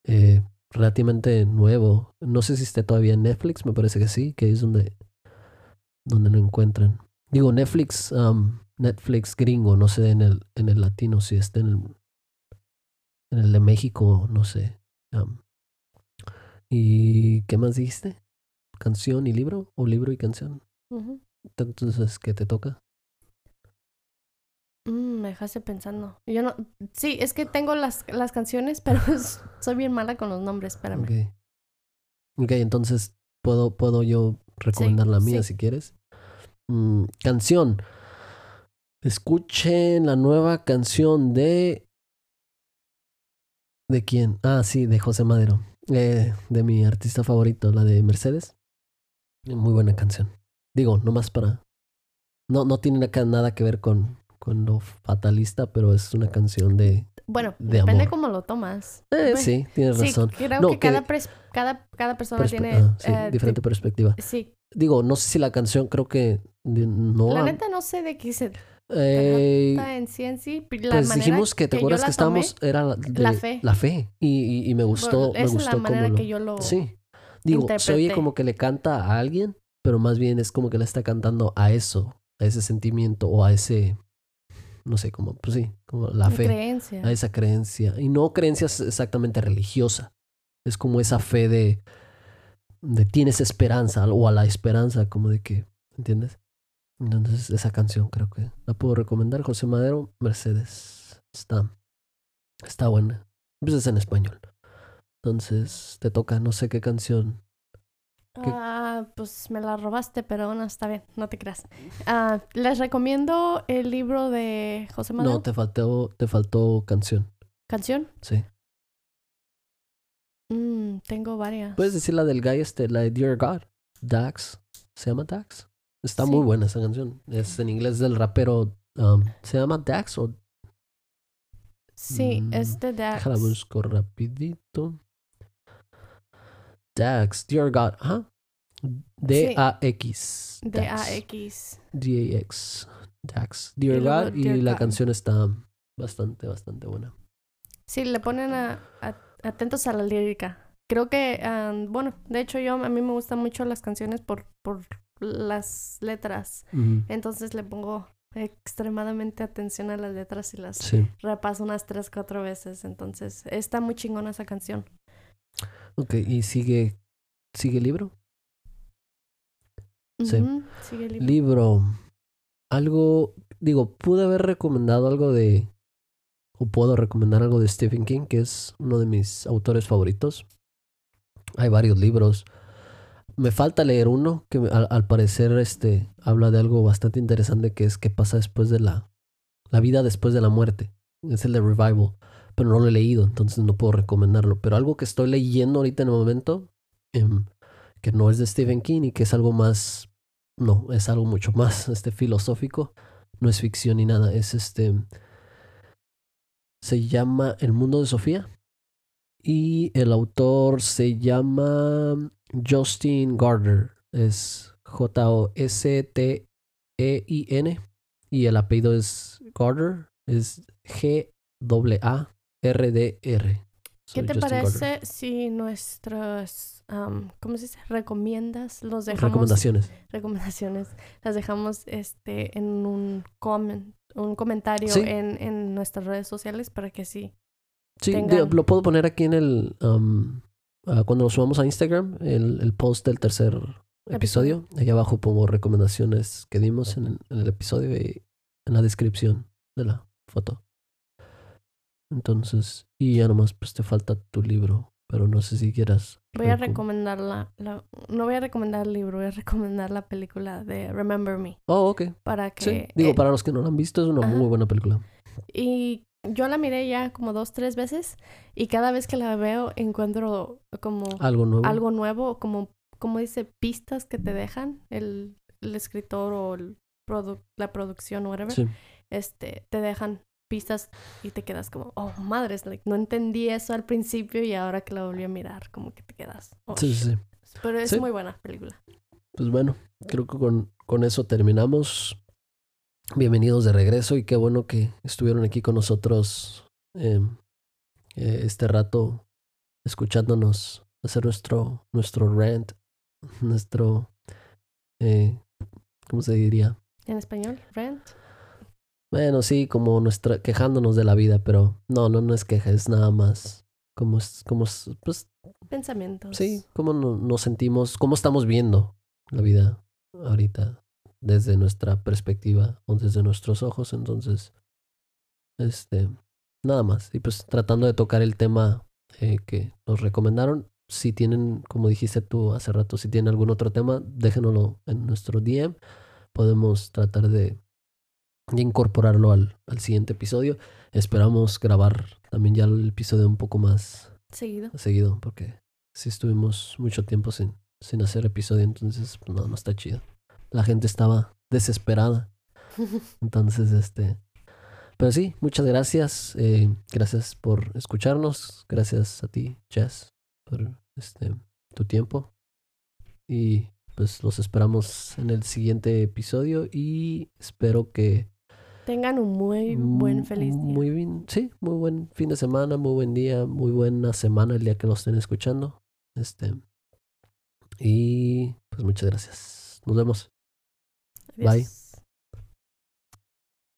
eh, relativamente nuevo. No sé si esté todavía en Netflix, me parece que sí, que es donde, donde lo encuentran. Digo, Netflix, um, Netflix gringo, no sé en el, en el latino si está en el, en el de México, no sé. Um, ¿Y qué más dijiste? canción y libro o libro y canción. Entonces, ¿qué te toca? Mm, me dejaste pensando. Yo no. Sí, es que tengo las, las canciones, pero soy bien mala con los nombres. Espérame. Ok. Ok, entonces puedo, puedo yo recomendar la mía si quieres. Mm, canción. Escuchen la nueva canción de. ¿De quién? Ah, sí, de José Madero. Eh, de mi artista favorito, la de Mercedes. Muy buena canción. Digo, nomás para. No, no tiene nada que ver con, con lo fatalista, pero es una canción de. Bueno, depende cómo lo tomas. Eh, sí, tienes razón. Creo que, cada, cada, cada, persona tiene. Ah, eh, diferente perspectiva. Sí. Digo, no sé si la canción creo que no. La neta no sé de qué se. Eh, en sí en sí. La pues dijimos que te acuerdas que estábamos. Era la fe. La fe. Y, y, me gustó. me gustó es la manera que yo lo. Sí. Digo, se oye como que le canta a alguien, pero más bien es como que le está cantando a eso, a ese sentimiento o a ese, no sé, como, pues sí, como la fe. Creencia. A esa creencia. Y no creencia exactamente religiosa. Es como esa fe de, de tienes esperanza o a la esperanza, como de que, ¿entiendes? Entonces, esa canción creo que la puedo recomendar. José Madero, Mercedes. Está, está buena. Pues es en español. Entonces, te toca, no sé qué canción. Ah, pues me la robaste, pero bueno, está bien, no te creas. Ah, les recomiendo el libro de José Manuel. No, te faltó, te faltó canción. ¿Canción? Sí. Mm, tengo varias. Puedes decir la del guy este, la de Dear God. Dax. ¿Se llama Dax? Está muy buena esa canción. Es en inglés del rapero. Um, ¿Se llama Dax o...? Sí, mm, es de Dax. Déjala busco rapidito. Dax, Dear God, ¿ah? D-A-X. D-A-X. D-A-X. Dax. Dear God. y la canción está bastante, bastante buena. Sí, le ponen a, atentos a la lírica. creo que, ah, bueno, de hecho yo, a mí me gustan mucho las canciones por, por las letras. Entonces le pongo extremadamente atención a las letras y las repaso unas tres, cuatro veces. Entonces, está muy chingona esa canción. Ok, ¿y sigue, sigue el libro? Sí. Sigue el libro. Libro. Algo, digo, pude haber recomendado algo de, o puedo recomendar algo de Stephen King, que es uno de mis autores favoritos. Hay varios libros. Me falta leer uno que al, parecer este habla de algo bastante interesante que es qué pasa después de la la vida después de la muerte. Es el de Revival, pero no lo he leído, entonces no puedo recomendarlo. Pero algo que estoy leyendo ahorita en el momento, em, que no es de Stephen King y que es algo más, no, es algo mucho más este filosófico, no es ficción ni nada, es este, se llama El mundo de Sofía y el autor se llama Justin Gardner. Es J-O-S-T-E-I-N. Y el apellido es Gardner. Es G-A-R-D-R. ¿Qué te parece si nuestras, ¿cómo se dice? Recomiendas, los dejamos. Recomendaciones. Recomendaciones. Las dejamos este, en un, comment, un comentario en, en nuestras redes sociales para que sí. Sí, lo puedo poner aquí en el, Ah, cuando lo subamos a Instagram, el, el post del tercer episodio, ahí abajo pongo recomendaciones que dimos en, el episodio y en la descripción de la foto. Entonces, y ya nomás pues te falta tu libro, pero no sé si quieras. Voy a recomendar la, no voy a recomendar el libro, voy a recomendar la película de Remember Me. Oh, ok. Para que... Digo, eh, para los que no la han visto, es una muy buena película. Y yo la miré ya como dos, tres veces y cada vez que la veo encuentro como algo nuevo, algo nuevo como, como dice, pistas que te dejan el, el escritor o el la producción o whatever. Este, te dejan pistas y te quedas como, oh, madres, like, no entendí eso al principio y ahora que la volví a mirar, como que te quedas. Oh, sí, sí, Pero es muy buena película. Pues bueno, creo que con, con eso terminamos. Bienvenidos de regreso y qué bueno que estuvieron aquí con nosotros eh, eh, este rato escuchándonos hacer nuestro, nuestro rant, nuestro, eh, ¿cómo se diría? ¿En español? ¿Rant? Bueno, sí, como nuestra, quejándonos de la vida, pero no, no, no es queja, es nada más como, como pues... Pensamientos. Sí, cómo nos sentimos, cómo estamos viendo la vida ahorita desde nuestra perspectiva o desde nuestros ojos. Entonces, este, nada más. Y pues tratando de tocar el tema eh, que nos recomendaron. Si tienen, como dijiste tú hace rato, si tienen algún otro tema, déjenoslo en nuestro DM. Podemos tratar de, incorporarlo al, al siguiente episodio. Esperamos grabar también ya el episodio un poco más seguido. Seguido, porque si estuvimos mucho tiempo sin, sin hacer episodio, entonces pues, no, no está chido la gente estaba desesperada. Entonces, este... Pero sí, muchas gracias. Eh, gracias por escucharnos. Gracias a ti, Jess, por este, tu tiempo. Y pues los esperamos en el siguiente episodio y espero que tengan un muy buen feliz día. Muy bien, sí, muy buen fin de semana, muy buen día, muy buena semana el día que lo estén escuchando. Este y pues muchas gracias. Nos vemos. Bye.